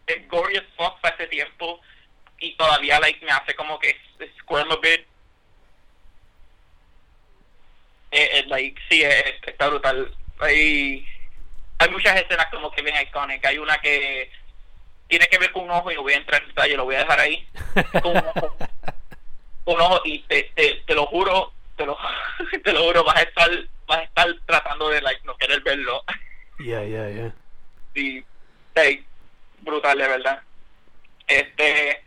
es gory as fuck para ese tiempo. Y todavía like me hace como que squirm a bit. Eh, eh, like sí está brutal. Hay hay muchas escenas como que bien iconic hay una que tiene que ver con un ojo y no voy a entrar en detalle lo voy a dejar ahí. Con un ojo. [laughs] Uno y te, te, lo juro, te lo, [laughs] te lo juro, vas a estar, vas a estar tratando de like, no querer verlo. Ya, ya, ya. Sí, hey, brutal, de verdad. Este,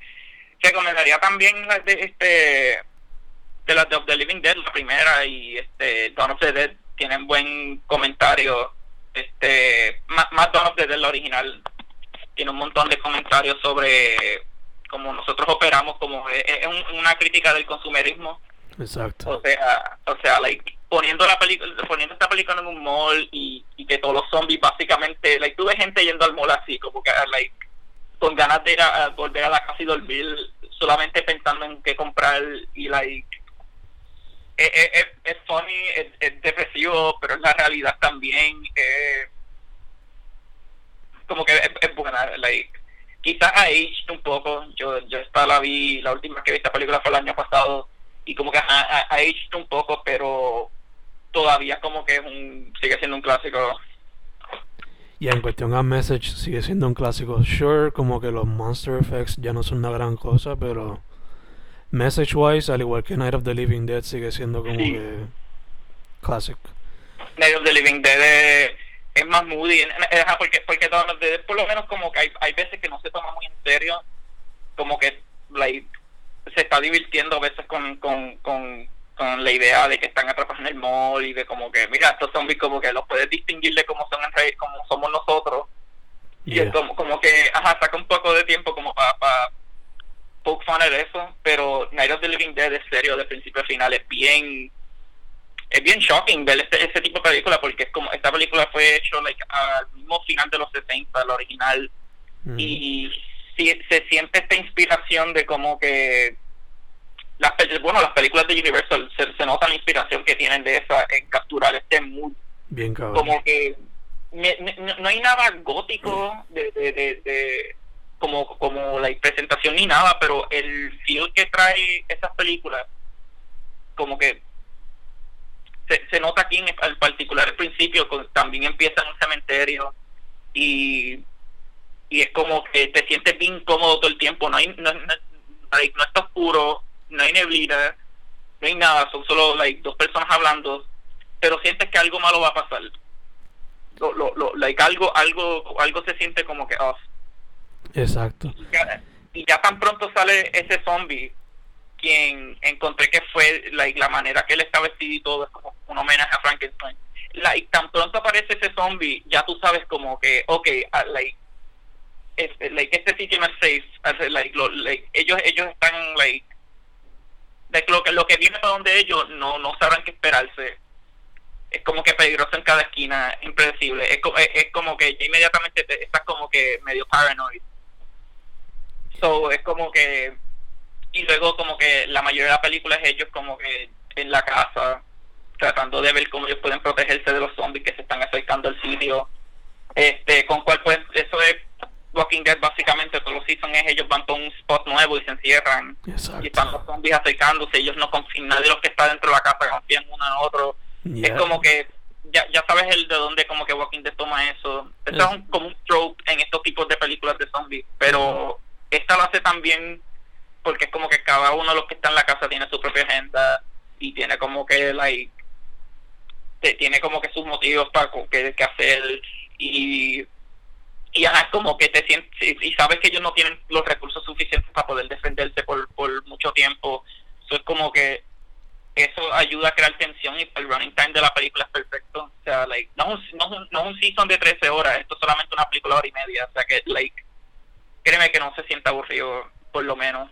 recomendaría también de este de las de The Living Dead, la primera y este Dawn of the Dead tienen buen comentario. Este, más, más Dawn of the Dead la original tiene un montón de comentarios sobre como nosotros operamos, como es, una crítica del consumerismo. Exacto. O sea, o sea, like, poniendo la película, poniendo esta película en un mall y, y que todos los zombies básicamente, like, tuve gente yendo al mall así, como que, like, con ganas de ir a, volver a la casa y dormir, solamente pensando en qué comprar y, like, es, es, es funny, es, depresivo, pero es la realidad también. como que es, buena, like, quizás ha aged un poco. Yo, yo esta la vi, la última que vi esta película fue el año pasado y como que ha, ha, aged un poco, pero todavía como que es un, sigue siendo un clásico. Y en cuestión a Message sigue siendo un clásico. Sure, como que los Monster Effects ya no son una gran cosa, pero Message wise, al igual que Night of the Living Dead, sigue siendo como que classic. Night of the Living Dead es es más moody, porque, porque por lo menos como que hay, hay veces que no se toma muy en serio, como que like, se está divirtiendo a veces con, con, con, con la idea de que están atrapados en el mall y de como que, mira, estos zombies como que los puedes distinguir de cómo son en como somos nosotros. Y es como, como que, ajá, saca un poco de tiempo como para pa, poke fun de eso, pero Night of the Living Dead es serio de principio a final, es bien es bien shocking ver este, ese tipo de película porque es como esta película fue hecho like, al mismo final de los 60 la original. Y si, se siente esta inspiración de como que las bueno las películas de Universal se, nota la inspiración que tienen de esa en capturar este mood bien cabrón. como que no, hay nada gótico de, de, como como la presentación ni nada pero el feel que trae esas películas como que se, nota aquí en, el particular el principio también empieza en un cementerio y y es como que te sientes bien cómodo todo el tiempo. No hay no, no, está oscuro no hay neblina no hay nada son solo like, dos personas hablando pero sientes que algo malo va a pasar. Lo, lo, lo like algo algo algo se siente como que off. Exacto. Y ya, tan pronto sale ese zombie quien encontré que fue like, la manera que él está vestido y todo es como un homenaje a Frankenstein. Like tan pronto aparece ese zombie ya tú sabes como que ok uh, like este, like, este sitio no es safe. Like, lo, like, ellos, ellos están, like, like, lo, que, lo que viene para donde ellos no, no sabrán qué esperarse. Es como que peligroso en cada esquina, impredecible. Es, es, es como que ya inmediatamente te, estás como que medio paranoid. So, es como que. Y luego, como que la mayoría de la película es ellos, como que en la casa, tratando de ver cómo ellos pueden protegerse de los zombies que se están acercando al sitio. Este, con cual, pues, eso es Walking Dead básicamente todos los seasons es ellos van por un spot nuevo y se encierran. Y están los zombies acercándose ellos no confían nadie de los que está dentro de la casa confían uno en otro. Es como que ya, ya sabes el de dónde como que Walking Dead toma eso. Esto es un, como un trope en estos tipos de películas de zombies pero esta lo hace también porque es como que cada uno de los que está en la casa tiene su propia agenda y tiene como que like tiene como que sus motivos para que, que hacer y y es como que te sientes y sabes que ellos no tienen los recursos suficientes para poder defenderse por, por mucho tiempo. Eso es como que eso ayuda a crear tensión y el running time de la película es perfecto. O sea like no no, no un season de 13 horas esto es solamente una película de hora y media. O sea que like créeme que no se sienta aburrido por lo menos.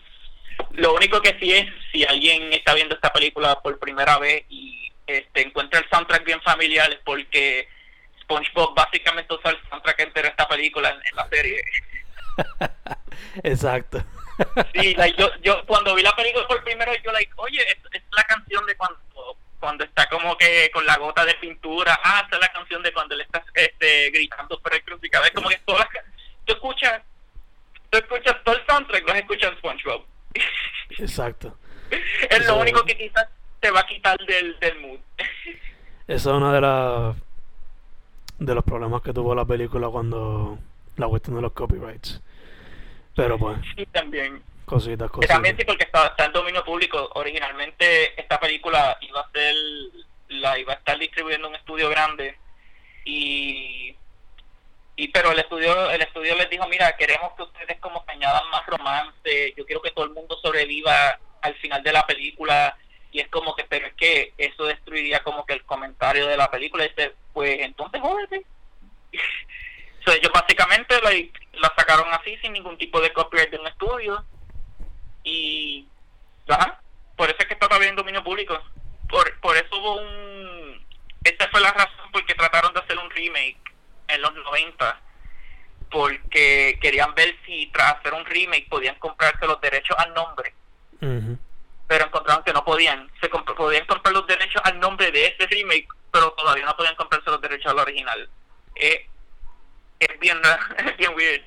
Lo único que sí es si alguien está viendo esta película por primera vez y este encuentra el soundtrack bien familiar es porque SpongeBob básicamente usa el soundtrack entero de esta película en, la serie. [laughs] Exacto. sí, yo, yo cuando vi la película por primero, yo like, oye, es, es la canción de cuando cuando está como que con la gota de pintura, ah, esa es la canción de cuando él está este, gritando por el crucificado, es como que todas las, tú escuchas, tú escuchas todo el soundtrack, lo escuchas en SpongeBob. Exacto. [laughs] es lo único que quizás te va a quitar del, del mood. [laughs] Esa es una de las de los problemas que tuvo la película cuando la cuestión de los copyrights. Pero pues. Sí, también. Cositas, cositas. También sí, porque está, está en dominio público. Originalmente esta película iba a ser. La iba a estar distribuyendo un estudio grande. Y. Y pero el estudio el estudio les dijo, mira, queremos que ustedes como que añadan más romance. Yo quiero que todo el mundo sobreviva al final de la película y es como que pero es que eso destruiría como que el comentario de la película. Y dice pues entonces jódete. [laughs] So, ellos básicamente la, sacaron así sin ningún tipo de copyright de un estudio. Y ajá, por eso es que está todavía en dominio público. Por, por eso hubo un esa fue la razón por que trataron de hacer un remake en los 90 porque querían ver si tras hacer un remake podían comprarse los derechos al nombre que no podían. Se podían comprar los derechos al nombre de ese remake, pero todavía no podían comprarse los derechos al original. Eh, es bien, [laughs] bien weird.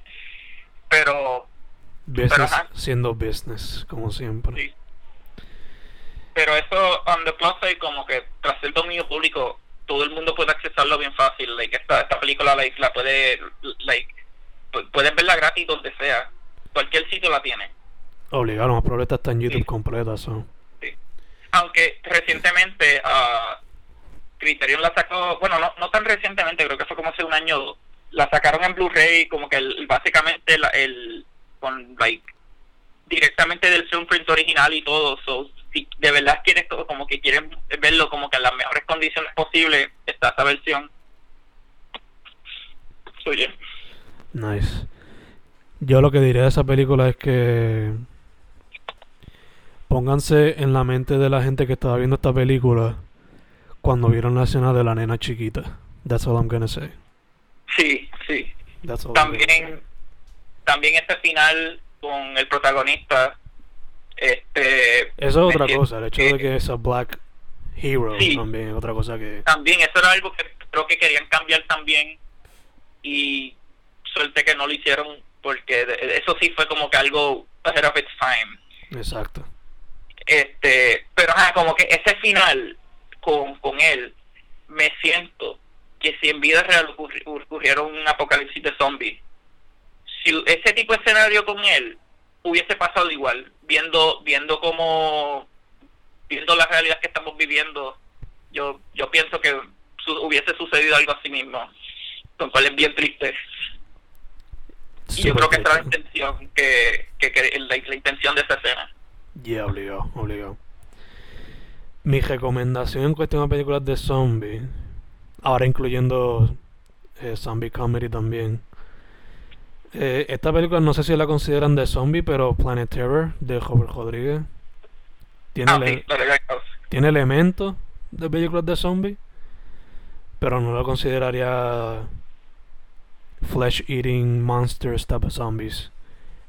Pero. Business siendo business, como siempre. Pero eso, on the plus side, como que tras el dominio público, todo el mundo puede accesarlo bien fácil. Like, esta, esta película like, la puede. like Puedes verla gratis donde sea. Cualquier sitio la tiene. Obligado, más probable está en YouTube completa. Sí. Aunque recientemente uh, Criterion la sacó, bueno, no, no tan recientemente, creo que fue como hace un año, la sacaron en Blu-ray como que básicamente el, el, con like directamente del print original y todo. So, si de verdad quieres todo, como que quieren verlo como que en las mejores condiciones posibles, está esa versión. Oye. Nice. Yo lo que diré de esa película es que pónganse en la mente de la gente que estaba viendo esta película cuando vieron la escena de la nena chiquita. That's all I'm gonna say. Sí, sí. That's all. También, también este final con el protagonista, este... Eso es otra cosa, el hecho de que es a black hero Sí. también es otra cosa que... También, eso era algo que creo que querían cambiar también y suerte que no lo hicieron porque eso sí fue como que algo ahead of its time. Exacto. Este, pero ajá, como que ese final con, con él, me siento que si en vida real ocurri- ocurriera un apocalipsis de zombies, si ese tipo de escenario con él hubiese pasado igual, viendo viendo cómo viendo la realidad que estamos viviendo, yo yo pienso que su- hubiese sucedido algo así mismo, lo cual es bien triste. Y yo creo que esa era la intención que, que, que la, la intención de esa escena. Yeah, obligado, obligado. Mi recomendación en cuestión de películas de zombies, ahora incluyendo eh, zombie comedy también. Eh, esta película no sé si la consideran de zombie, pero Planet Terror de Robert Rodríguez tiene, Ah, ele- sí, tiene elementos de películas de zombies, pero no lo consideraría flesh eating monsters type of zombies.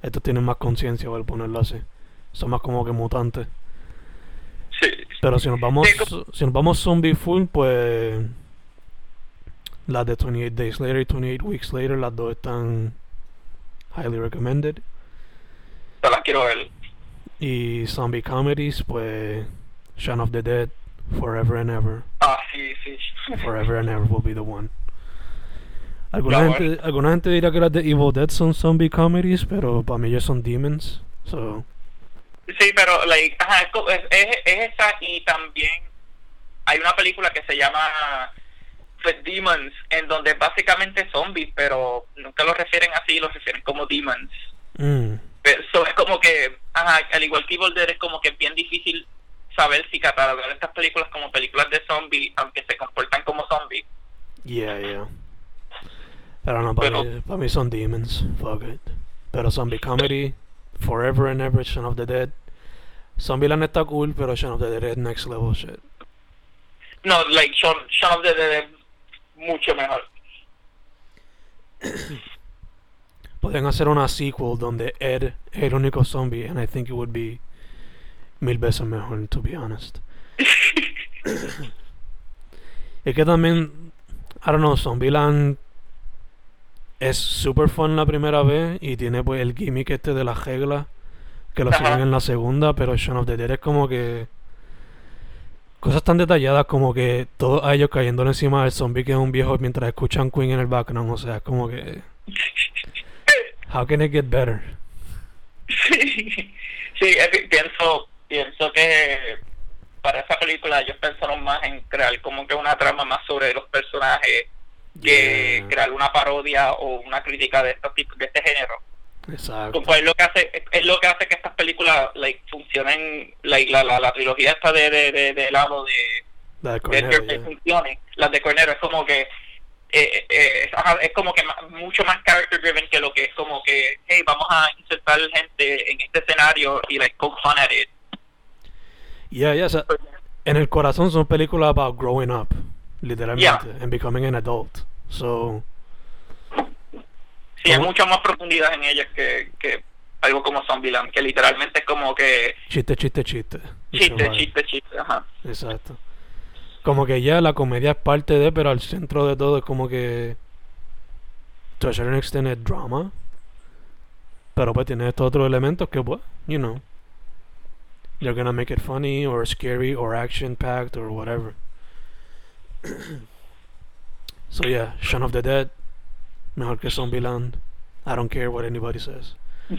Estos tienen más conciencia, por ponerlo así. Son más como que mutantes. sí, Pero si nos vamos, si nos vamos zombie full, pues las de 28 Days Later y 28 Weeks Later, las dos están highly recommended. las quiero ver. Y zombie comedies, pues Shaun of the Dead, Forever and Ever. Ah, sí, sí. Forever and Ever will be the one. Alguna, Ya, gente, alguna gente dirá que las de Evil Dead son zombie comedies, pero para mí ellos son demons. So, Sí, pero like, ajá, es, es, es- es esa y también hay una película que se llama pues, Demons, en donde básicamente zombies, pero nunca lo refieren así, lo refieren como demons. mm, eso es como que, ajá, al igual que Evil Dead, es como que es bien difícil saber si catalogar estas películas como películas de zombies, aunque se comportan como zombies. yeah, yeah. Pero no, para, Pero- mí, para mí son demons. Fuck it. Pero zombie comedy, Forever and Ever, Shaun of the Dead. Zombieland está cool, pero Shaun of the Dead es next level shit. No, like, Shaun, Shaun of the Dead es mucho mejor. [coughs] Podrían hacer una sequel donde Ed es el único zombie, and I think it would be mil veces mejor, to be honest. [laughs] [coughs] es que también, I don't know, Zombieland es super fun la primera vez y tiene pues el gimmick este de las reglas que lo siguen en la segunda, pero Shaun of the Dead es como que cosas tan detalladas como que todos a ellos cayéndole encima del zombie que es un viejo mientras escuchan Queen en el background, o sea, es como que [laughs] how can it get better? Sí, sí, pienso, pienso que para esa película ellos pensaron más en crear como que una trama más sobre los personajes que Yeah, crear una parodia o una crítica de estos tipos de este género. exacto. Pues es lo que hace es lo que hace que estas películas like funcionen like, la, la, la trilogía esta de de, de, de lado de La de de yeah. Wright funcione. Las de Cornero es como que eh, eh, es, es como que ma- mucho más character driven que lo que es como que hey vamos a insertar gente en este escenario y like poke fun at it. Yeah, yeah, o sea, en el corazón son películas about growing up, literalmente, and becoming an adult. So, Sí, hay mucha más profundidad en ellas que, que algo como Zombieland, que literalmente es como que chiste, chiste, chiste. Chiste, chiste, chiste, ajá. Exacto. Como que ya la comedia es parte de, pero al centro de todo es como que. To a certain extent es drama. Pero pues tiene estos otros elementos que, pues, you know. They're gonna make it funny, or scary, or action packed, or whatever. [clears throat] so yeah, Shaun of the Dead. Mejor que Zombieland. I don't care what anybody says. [laughs]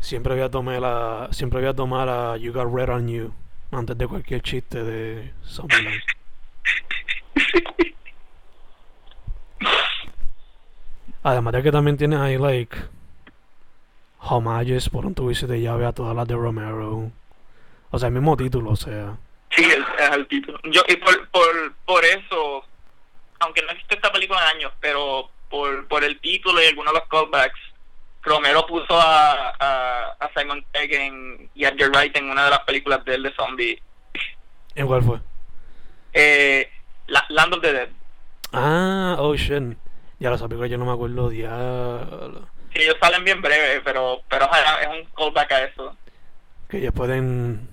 Siempre voy a tomar la, siempre voy a tomar You Got Red on You antes de cualquier chiste de Zombieland. [laughs] Además de que también tienes ahí like homages por un tuviese de llave a todas las de Romero. O sea, el mismo título, o sea. Sí, es, es el título. Yo, y por, por, por eso, aunque no he visto esta película en años, pero por, por el título y algunos de los callbacks, Romero puso a, a, a Simon Pegg en, y Edgar Wright en una de las películas de él de zombie. ¿En cuál fue? Eh, la, Land of the Dead. Ah, oh shit. Ya lo sabía, yo no me acuerdo, diablo. Sí, ellos salen bien breves, pero, pero es un callback a eso. Que ellos pueden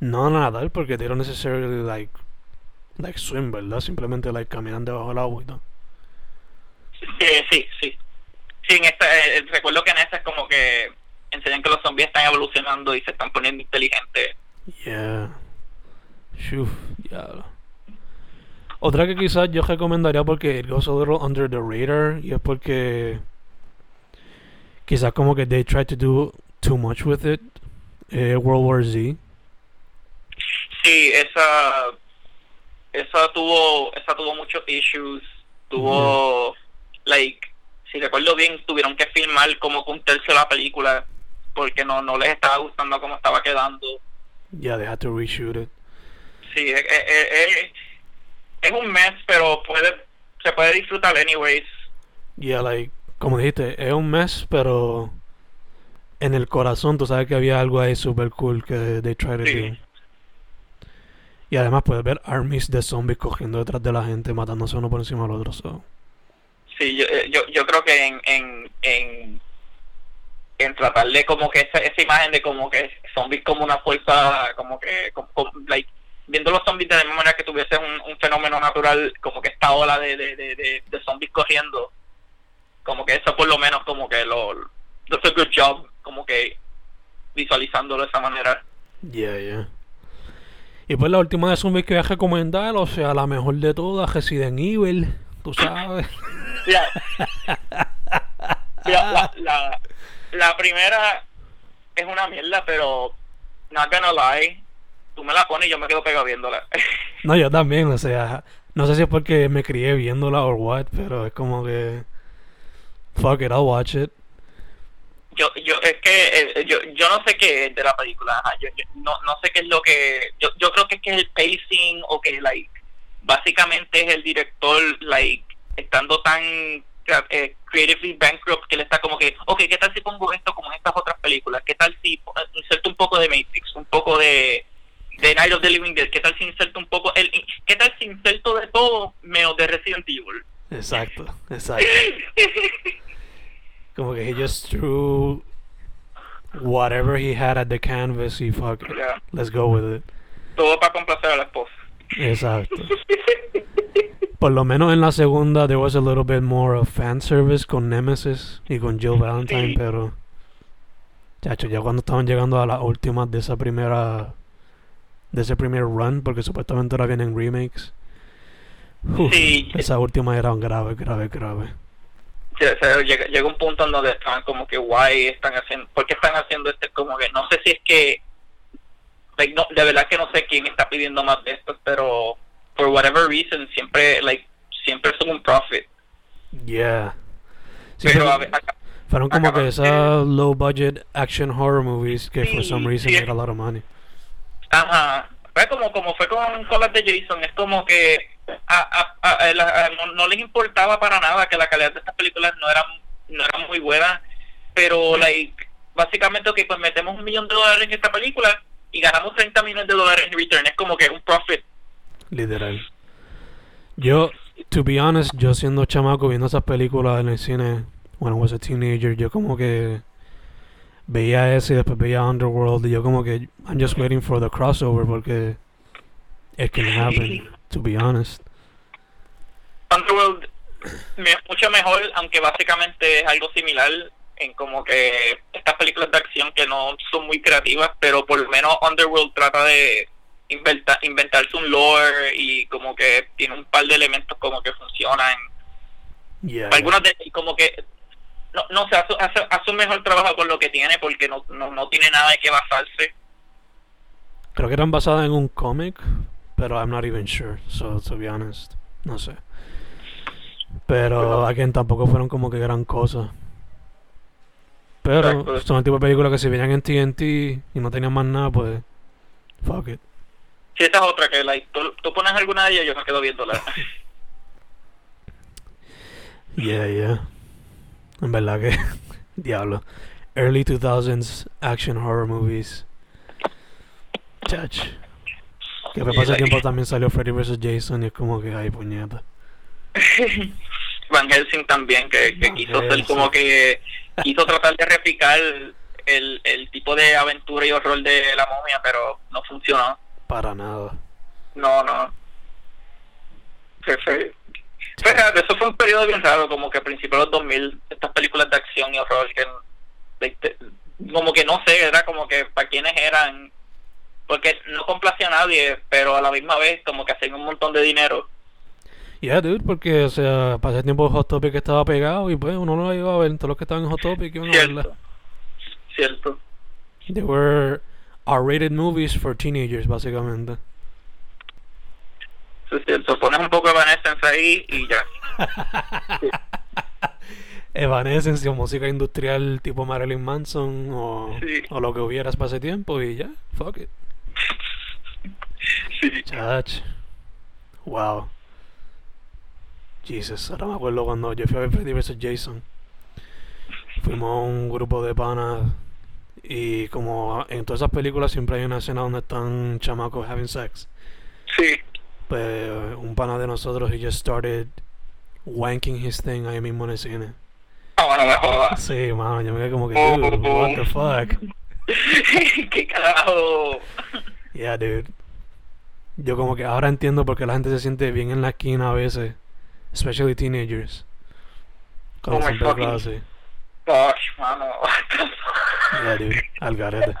no nadar porque they don't necessarily like like swim, ¿verdad? Simplemente like caminan debajo del agua y todo. Eh, sí, sí. Sí, en este, eh, recuerdo que en este es como que enseñan que los zombies están evolucionando y se están poniendo inteligentes. Yeah. Shuf, diablo. Otra que quizás yo recomendaría porque it goes a little under the radar y es porque quizás como que they try to do too much with it. Eh, World War Z. Sí, esa esa tuvo esa tuvo muchos issues, tuvo like si recuerdo bien tuvieron que filmar como un tercio de la película porque no no les estaba gustando cómo estaba quedando. Yeah, they had to reshoot it. Sí, es, es, es un mes, pero puede se puede disfrutar anyways. Yeah, like como dijiste, es un mes, pero en el corazón tú sabes que había algo ahí super cool que they tried to Sí. do. Y además puedes ver armies de zombies cogiendo detrás de la gente, matándose uno por encima del otro. So. Sí, yo, eh, yo, yo creo que en, en, en, en tratar de como que esa, esa imagen de como que zombies como una fuerza, como que, como, como, like, viendo los zombies de la misma manera que tuviese un, un fenómeno natural, como que esta ola de, de, de, de, de zombies corriendo, como que eso por lo menos como que lo, does a good job, como que visualizándolo de esa manera. Yeah, yeah. Y pues la última de zombies que voy a recomendar, o sea, la mejor de todas, Resident Evil, tú sabes. [laughs] La, la, la primera es una mierda, pero not gonna lie, tú me la pones y yo me quedo pegado viéndola. [laughs] No, yo también, o sea, no sé si es porque me crié viéndola o what, pero es como que... Fuck it, I'll watch it. Yo, yo, es que eh, yo, yo no sé qué es de la película, ajá, yo, yo no, no sé qué es lo que, yo, yo creo que es que es el pacing o que, like, básicamente es el director, like, estando tan eh, creatively bankrupt que le está como que, ok, ¿qué tal si pongo esto como en estas otras películas? ¿Qué tal si eh, inserto un poco de Matrix, un poco de, de Night of the Living Dead? ¿Qué tal si inserto un poco, el, qué tal si inserto de todo menos de Resident Evil? Exacto, exacto. [laughs] Como que he just threw whatever he had at the canvas y fuck it, Yeah. let's go with it. todo para complacer a la esposa. Exacto. [laughs] Por lo menos en la segunda there was a little bit more of fan service con Nemesis y con Jill Valentine, Sí. pero chacho, ya cuando estaban llegando a las últimas de esa primera de ese primer run, porque supuestamente ahora vienen remakes. uf, Sí. Esa última era grave, grave, grave. Llega, llega un punto en donde estaban como que guay están haciendo ¿por qué están haciendo este como que no sé si es que like, no, de verdad que no sé quién está pidiendo más de esto pero for whatever reason siempre like siempre son un profit Yeah. Sí, pero fueron, a acá- fueron como que esas low budget action horror movies que for Sí, some reason sí. made a lot of money. ajá fue como como fue con, con las de Jason es como que a, a- la- no, no les importaba para nada que la calidad de estas películas no era no era muy buena pero like básicamente que pues metemos un millón de dólares en esta película y ganamos 30 millones de dólares en return. Es como que un profit. Literal. Yo, to be honest, yo siendo chamaco viendo esas películas en el cine, when I was a teenager, yo como que veía ese y después veía Underworld y yo como que I'm just waiting for the crossover porque it can happen, to be honest. Underworld me- mucho mejor aunque básicamente es algo similar en como que estas películas de acción que no son muy creativas pero por lo menos Underworld trata de inventa- inventarse un lore y como que tiene un par de elementos como que funcionan Yeah. algunos de como que no, no sé hace, hace, hace un mejor trabajo con lo que tiene porque no, no, no tiene nada de qué basarse Creo que eran basadas en un cómic, pero I'm not even sure, so to be honest, no sé. Pero again tampoco fueron como que gran cosa. Pero Exacto. son el tipo de películas que si venían en TNT y no tenían más nada, pues fuck it. si esa es otra que like, tú, tú pones alguna de ellas yo me quedo viéndola [laughs] Yeah, yeah. En verdad que, [laughs] diablo. Early 2000s action horror movies. Chach. Que después pasa tiempo también salió Freddy vs. Jason y es como que, ay, puñeta. [laughs] Van Helsing también, que, que quiso ser como que quiso tratar de replicar el, el tipo de aventura y horror de la momia, pero no funcionó. Para nada. No, no. Fue- fue- Fíjate, eso fue un periodo bien raro, como que a principios de los 2000, estas películas de acción y horror, que de- de- como que no sé, era como que para quienes eran, porque no complacía a nadie, pero a la misma vez como que hacían un montón de dinero. Yeah, dude, porque, o sea, pasé tiempo Hot Topic estaba pegado y pues uno lo iba a ver. Todos los que estaban en Hot Topic iban a verla. Cierto. Cierto. They were R-rated movies for teenagers, básicamente. Eso es cierto. Pones un poco de Evanescence ahí y ya. [laughs] Evanescence o música industrial tipo Marilyn Manson o, Sí. o lo que hubieras para ese tiempo y ya, fuck it. [laughs] Sí. Chach. Wow. Jesus, ahora me acuerdo cuando yo fui a ver Freddy vs. Jason. Fuimos un grupo de panas y como en todas esas películas siempre hay una escena donde están chamacos having sex. Sí. Pues un pana de nosotros he just started wanking his thing ahí mismo en el cine. Ah, bueno, me jodas. Sí, mano, yo me quedé como que, dude, what the fuck. [laughs] ¿Qué carajo? Yeah, dude. Yo como que ahora entiendo por qué la gente se siente bien en la esquina a veces. Especially teenagers. Cuando Oh my fucking- así. Gosh, mano. Yeah, dude. Al garete.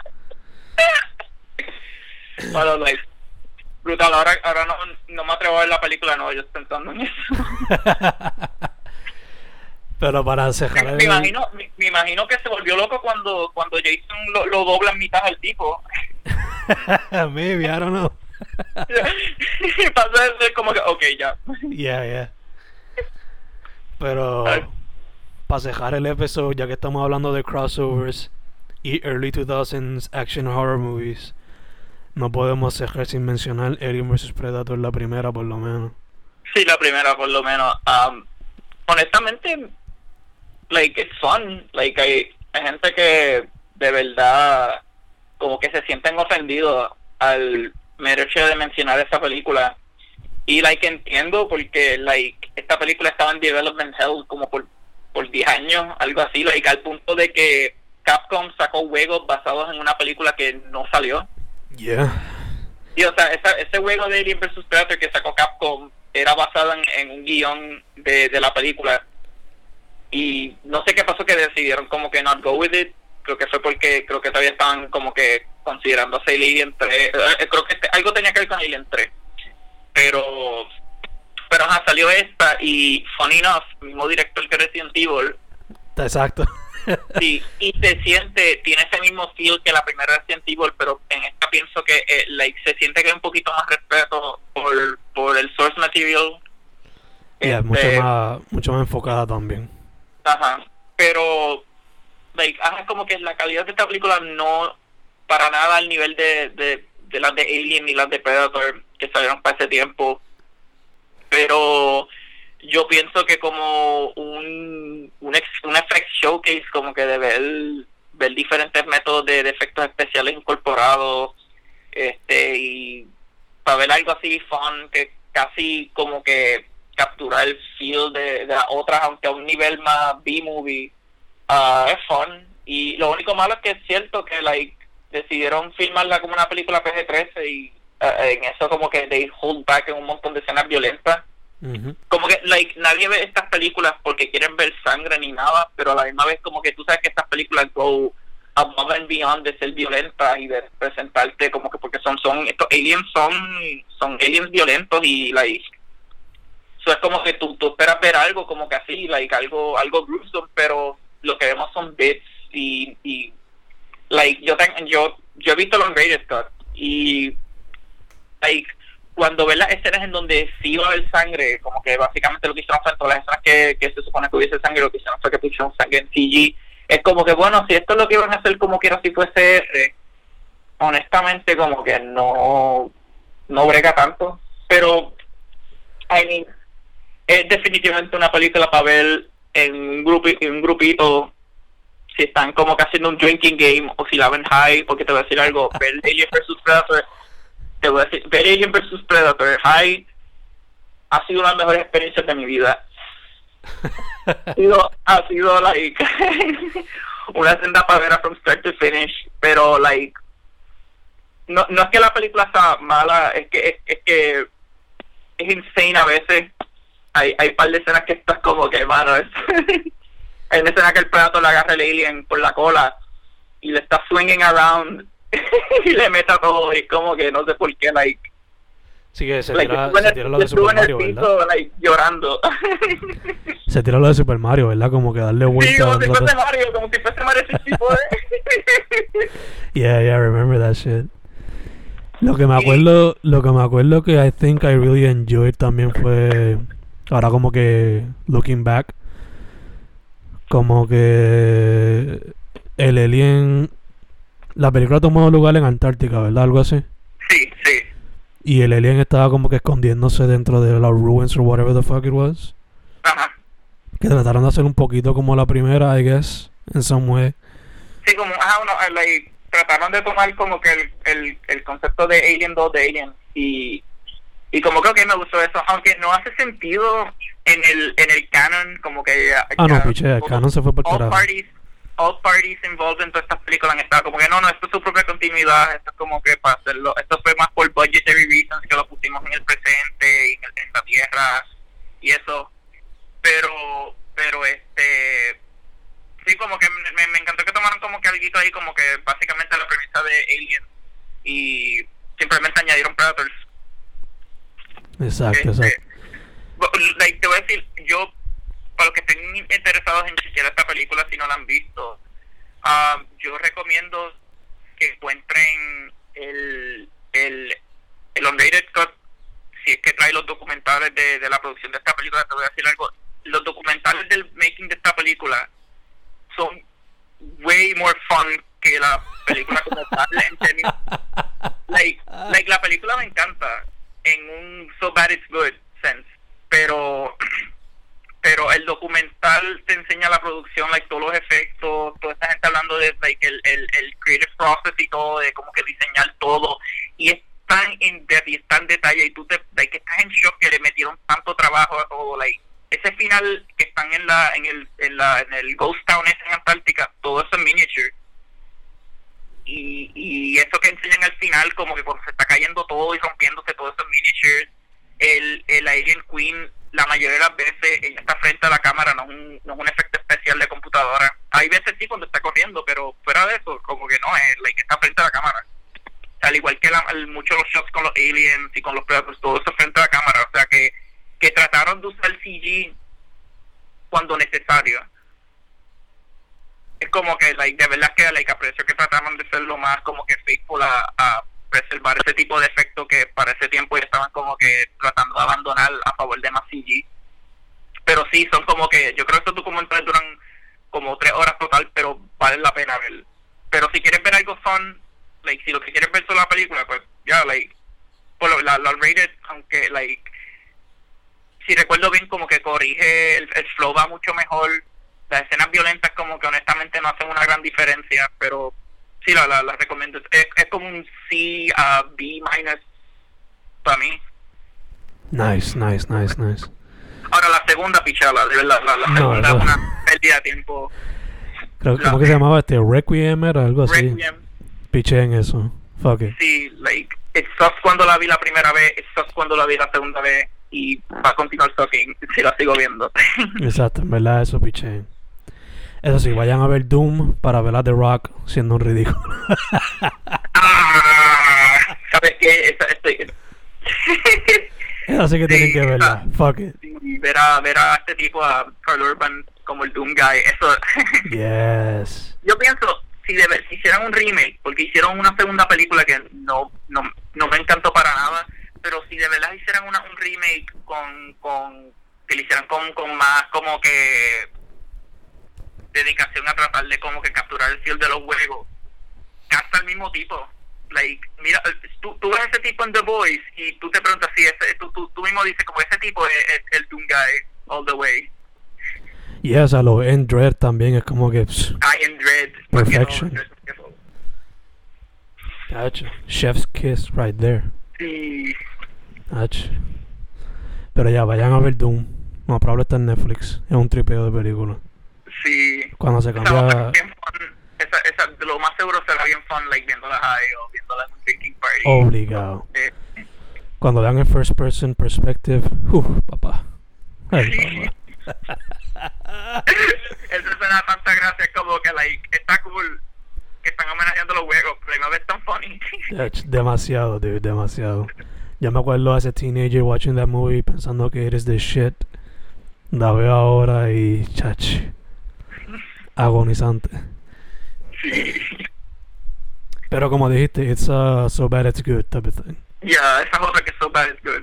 [laughs] bueno, like, brutal. Ahora, ahora no, no me atrevo a ver la película, no, yo estoy pensando en eso. [laughs] Pero para cerrar Me, el... me imagino, me, me imagino que se volvió loco cuando, cuando Jason lo, lo dobla en mitad al tipo. [laughs] Maybe, I don't know. y [laughs] pasa de ser como que, ok, ya. Yeah, yeah. Pero para cerrar el episodio, ya que estamos hablando de crossovers y early 2000s action horror movies, no podemos cerrar sin mencionar Alien vs Predator, la primera por lo menos. Sí, la primera por lo menos. Um, honestamente, like, it's fun. Like, hay, hay gente que de verdad como que se sienten ofendidos al mero hecho de mencionar esa película. Y, like, entiendo porque, like, esta película estaba en development hell como por, por 10 años, algo así, like, al punto de que Capcom sacó juegos basados en una película que no salió. Yeah. Y o sea, esa- ese juego de Alien vs Predator que sacó Capcom era basado en, en un guion de, de la película. Y no sé qué pasó que decidieron como que not go with it. Creo que fue porque creo que todavía estaban como que considerándose Alien 3. Eh, creo que este- algo tenía que ver con Alien 3. Pero pero ajá, salió esta y funny enough, mismo director que Resident Evil Exacto. [laughs] Sí, y se siente, tiene ese mismo feel que la primera Resident Evil, pero en esta pienso que eh, like, se siente que hay un poquito más respeto por, por el source material. Yeah, Este, mucho más, mucho más enfocada también. Ajá, pero like, ajá, como que la calidad de esta película no para nada al nivel de, de, las de Alien ni las de Predator que salieron para ese tiempo. Pero yo pienso que como un, un, un effect showcase, como que de ver, ver diferentes métodos de, de efectos especiales incorporados, este y para ver algo así fun, que casi como que capturar el feel de, de las otras, aunque a un nivel más B-movie, ah, es fun. Y lo único malo es que es cierto que like decidieron filmarla como una película PG-13 y ah, en eso como que they hold back en un montón de escenas violentas como que like nadie ve estas películas porque quieren ver sangre ni nada pero a la misma vez como que tú sabes que estas películas go above and beyond de ser violentas y de presentarte como que porque son son estos aliens son son aliens violentos y like es como que tú, tú esperas ver algo como que así like algo algo gruesome pero lo que vemos son bits y, like yo yo yo he visto los Rated Cut y like cuando ves las escenas en donde sí va a haber sangre, como que básicamente lo que hicieron fue todas las escenas que, que se supone que hubiese sangre, lo que hicieron fue que pusieron sangre en CG. Es como que, bueno, si esto es lo que iban a hacer como quiera si fuese R, honestamente como que no, no brega tanto. Pero, I mean, es definitivamente una película para ver en un, grupo, en un grupito si están como que haciendo un drinking game o si la ven high, porque te voy a decir algo, [laughs] ver Alien vs Predator, te voy a decir, ver Alien vs Predator high ha sido una de las mejores experiencias de mi vida. [laughs] ha sido, ha sido like [laughs] una senda para ver from start to finish, pero like no, no es que la película sea mala, es que es, es que es insane a veces. Hay, hay un par de escenas que estás como que, mano, es... [laughs] hay una escena que el predator le agarra el alien por la cola y le está swinging around [laughs] y le meta todo y como que no sé por qué, like... Sí que se like, tira, se tira lo de Super Mario, ¿verdad? piso, like, llorando. [laughs] Se tira lo de Super Mario, ¿verdad? Como que darle sí, vuelta. como al si fuese Mario, como si fuese Mario 64. Yeah, yeah, I remember that shit. Lo que me acuerdo, lo que me acuerdo que I think I really enjoyed también fue ahora como que looking back como que el alien la película tomó lugar en Antártica, ¿verdad? Algo así. sí, sí. Y el alien estaba como que escondiéndose dentro de los ruins or whatever the fuck it was. Ajá. Que trataron de hacer un poquito como la primera, I guess, in some way. Sí, como, ajá, uno, eh, like, trataron de tomar como que el, el, el concepto de Alien 2 de Alien y, y como creo que me gustó eso, aunque no hace sentido en el, en el canon, como que ya, Ah, no, piche, el canon se fue por all parties, all parties involved en todas estas películas han estado como que no, no, esto es su propia continuidad, esto es como que para hacerlo, esto fue más por budgetary reasons que lo pusimos en el presente y en, el- en la tierra y eso, pero, pero este, sí, como que me, me- me encantó que tomaron como que algo ahí, como que básicamente la premisa de Alien y simplemente añadieron Predators. Exacto, Este, exacto. like, te voy a decir, yo, para los que estén interesados en chequear esta película, si no la han visto, ah, yo recomiendo que encuentren el, el, el unrated cut, si es que trae los documentales de, de la producción de esta película, te voy a decir algo, los documentales del making de esta película son way more fun que la película como tal en términos [laughs] like, like la película me encanta en un so bad it's good sense. Pero [clears throat] pero el documental te enseña la producción like todos los efectos toda esta gente hablando de like el, el, el creative process y todo de como que diseñar todo. Y es tan depth y es tan detalle y tú te like estás en shock que le metieron tanto trabajo a todo like ese final que están en la en el en la en el ghost town ese en Antártica todo eso en miniature y, y eso que enseñan al final, como que cuando se está cayendo todo y rompiéndose todo eso en miniatures, el, el Alien Queen, la mayoría de las veces ella está frente a la cámara, no es un, no es un efecto especial de computadora. Hay veces sí cuando está corriendo, pero fuera de eso, como que no, es like, está frente a la cámara. Al igual que la, el- muchos de los shots con los aliens y con los predators, todo eso frente a la cámara. O sea que, que trataron de usar CG cuando necesario es como que like, de verdad que like, aprecio que trataron de ser lo más como que faithful a, preservar ese tipo de efecto que para ese tiempo ya estaban como que tratando de abandonar a favor de más CG pero sí son como que yo creo que estos documentales duran como tres horas total pero valen la pena ver. Pero si quieres ver algo fun like si lo que quieres ver solo la película pues ya like por lo, la, la rated aunque like si recuerdo bien como que corrige el, el flow va mucho mejor las escenas violentas como que honestamente no hacen una gran diferencia pero sí la, la, la recomiendo es, es como un C a B minus para mí Nice, nice, nice, nice. ahora la segunda pichala de verdad la, la No, segunda no. es una pérdida de tiempo Creo, La- ¿Cómo que se llamaba este? Requiem era algo así. Requiem Piché en eso. Fuck it. sí like it sucks cuando la vi la primera vez it sucks cuando la vi la segunda vez y va a continuar sucking si la sigo viendo [laughs] Exacto, en verdad eso piché. Eso sí, vayan a ver Doom para ver a The Rock siendo un ridículo. ah, sabes qué estoy [laughs] Eso sí que tienen que verla. esa- Fuck it. Ver a, ver a este tipo, a Carl Urban, como el Doom Guy, eso... [laughs] Yes. Yo pienso, si, de, si hicieran un remake, porque hicieron una segunda película que no, no, no me encantó para nada, pero si de verdad hicieran una, un remake con, con que le hicieran con, con más como que dedicación a tratar de como que capturar el feel de los juegos, casta el mismo tipo, like, mira, tú, tú ves a ese tipo en The Voice y tú te preguntas si ese, tú, tú, tú mismo dices como ese tipo es, es el Doom Guy all the way. Y yes, a lo en Dread también es como que... pss, I am Dread. Perfection. no- Chef's kiss right there. Sí. Pero ya, vayan a ver Doom. No, probable está en Netflix. Es un tripeo de película. Sí. Cuando se a cambia... ser bien fun. Esa, esa, de lo más seguro será bien fun, like, viéndola high o viéndola en un drinking party. Obligado. Eh, Cuando vean el first person perspective, uff, papá. Ay, Sí. papá. [laughs] Eso me da tanta gracia, es como que, like, está cool que están homenajeando los juegos, pero a la vez tan funny. Demasiado, dude, demasiado. Yo me acuerdo as a teenager watching that movie pensando que eres the shit. La veo ahora y chach. Agonizante. sí. Pero como dijiste, it's uh, so bad it's good type of thing. Ya, esa es otra que so bad is good.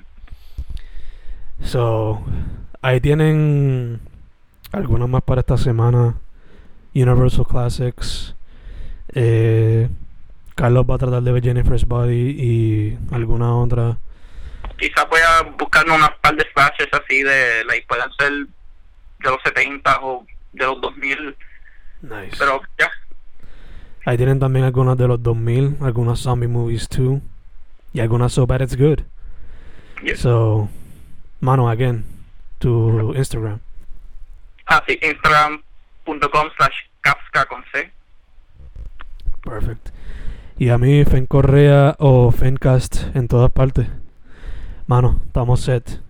So, ahí tienen algunas más para esta semana. Universal Classics. Eh, Carlos va a tratar de ver Jennifer's Body y alguna otra. Quizás voy a buscarme unas par de flashes así de, like, pueden ser de los 70 o de los 2000, Nice. pero ya. Ahí tienen también algunas de los 2000, algunas zombie movies too. Y algunas so bad it's good. Yes. So, mano, again, to Instagram. Ah, sí, instagram.com slash capsca con C. Perfect. Y a mí, Fen Correa o Fencast en todas partes. Mano, estamos set.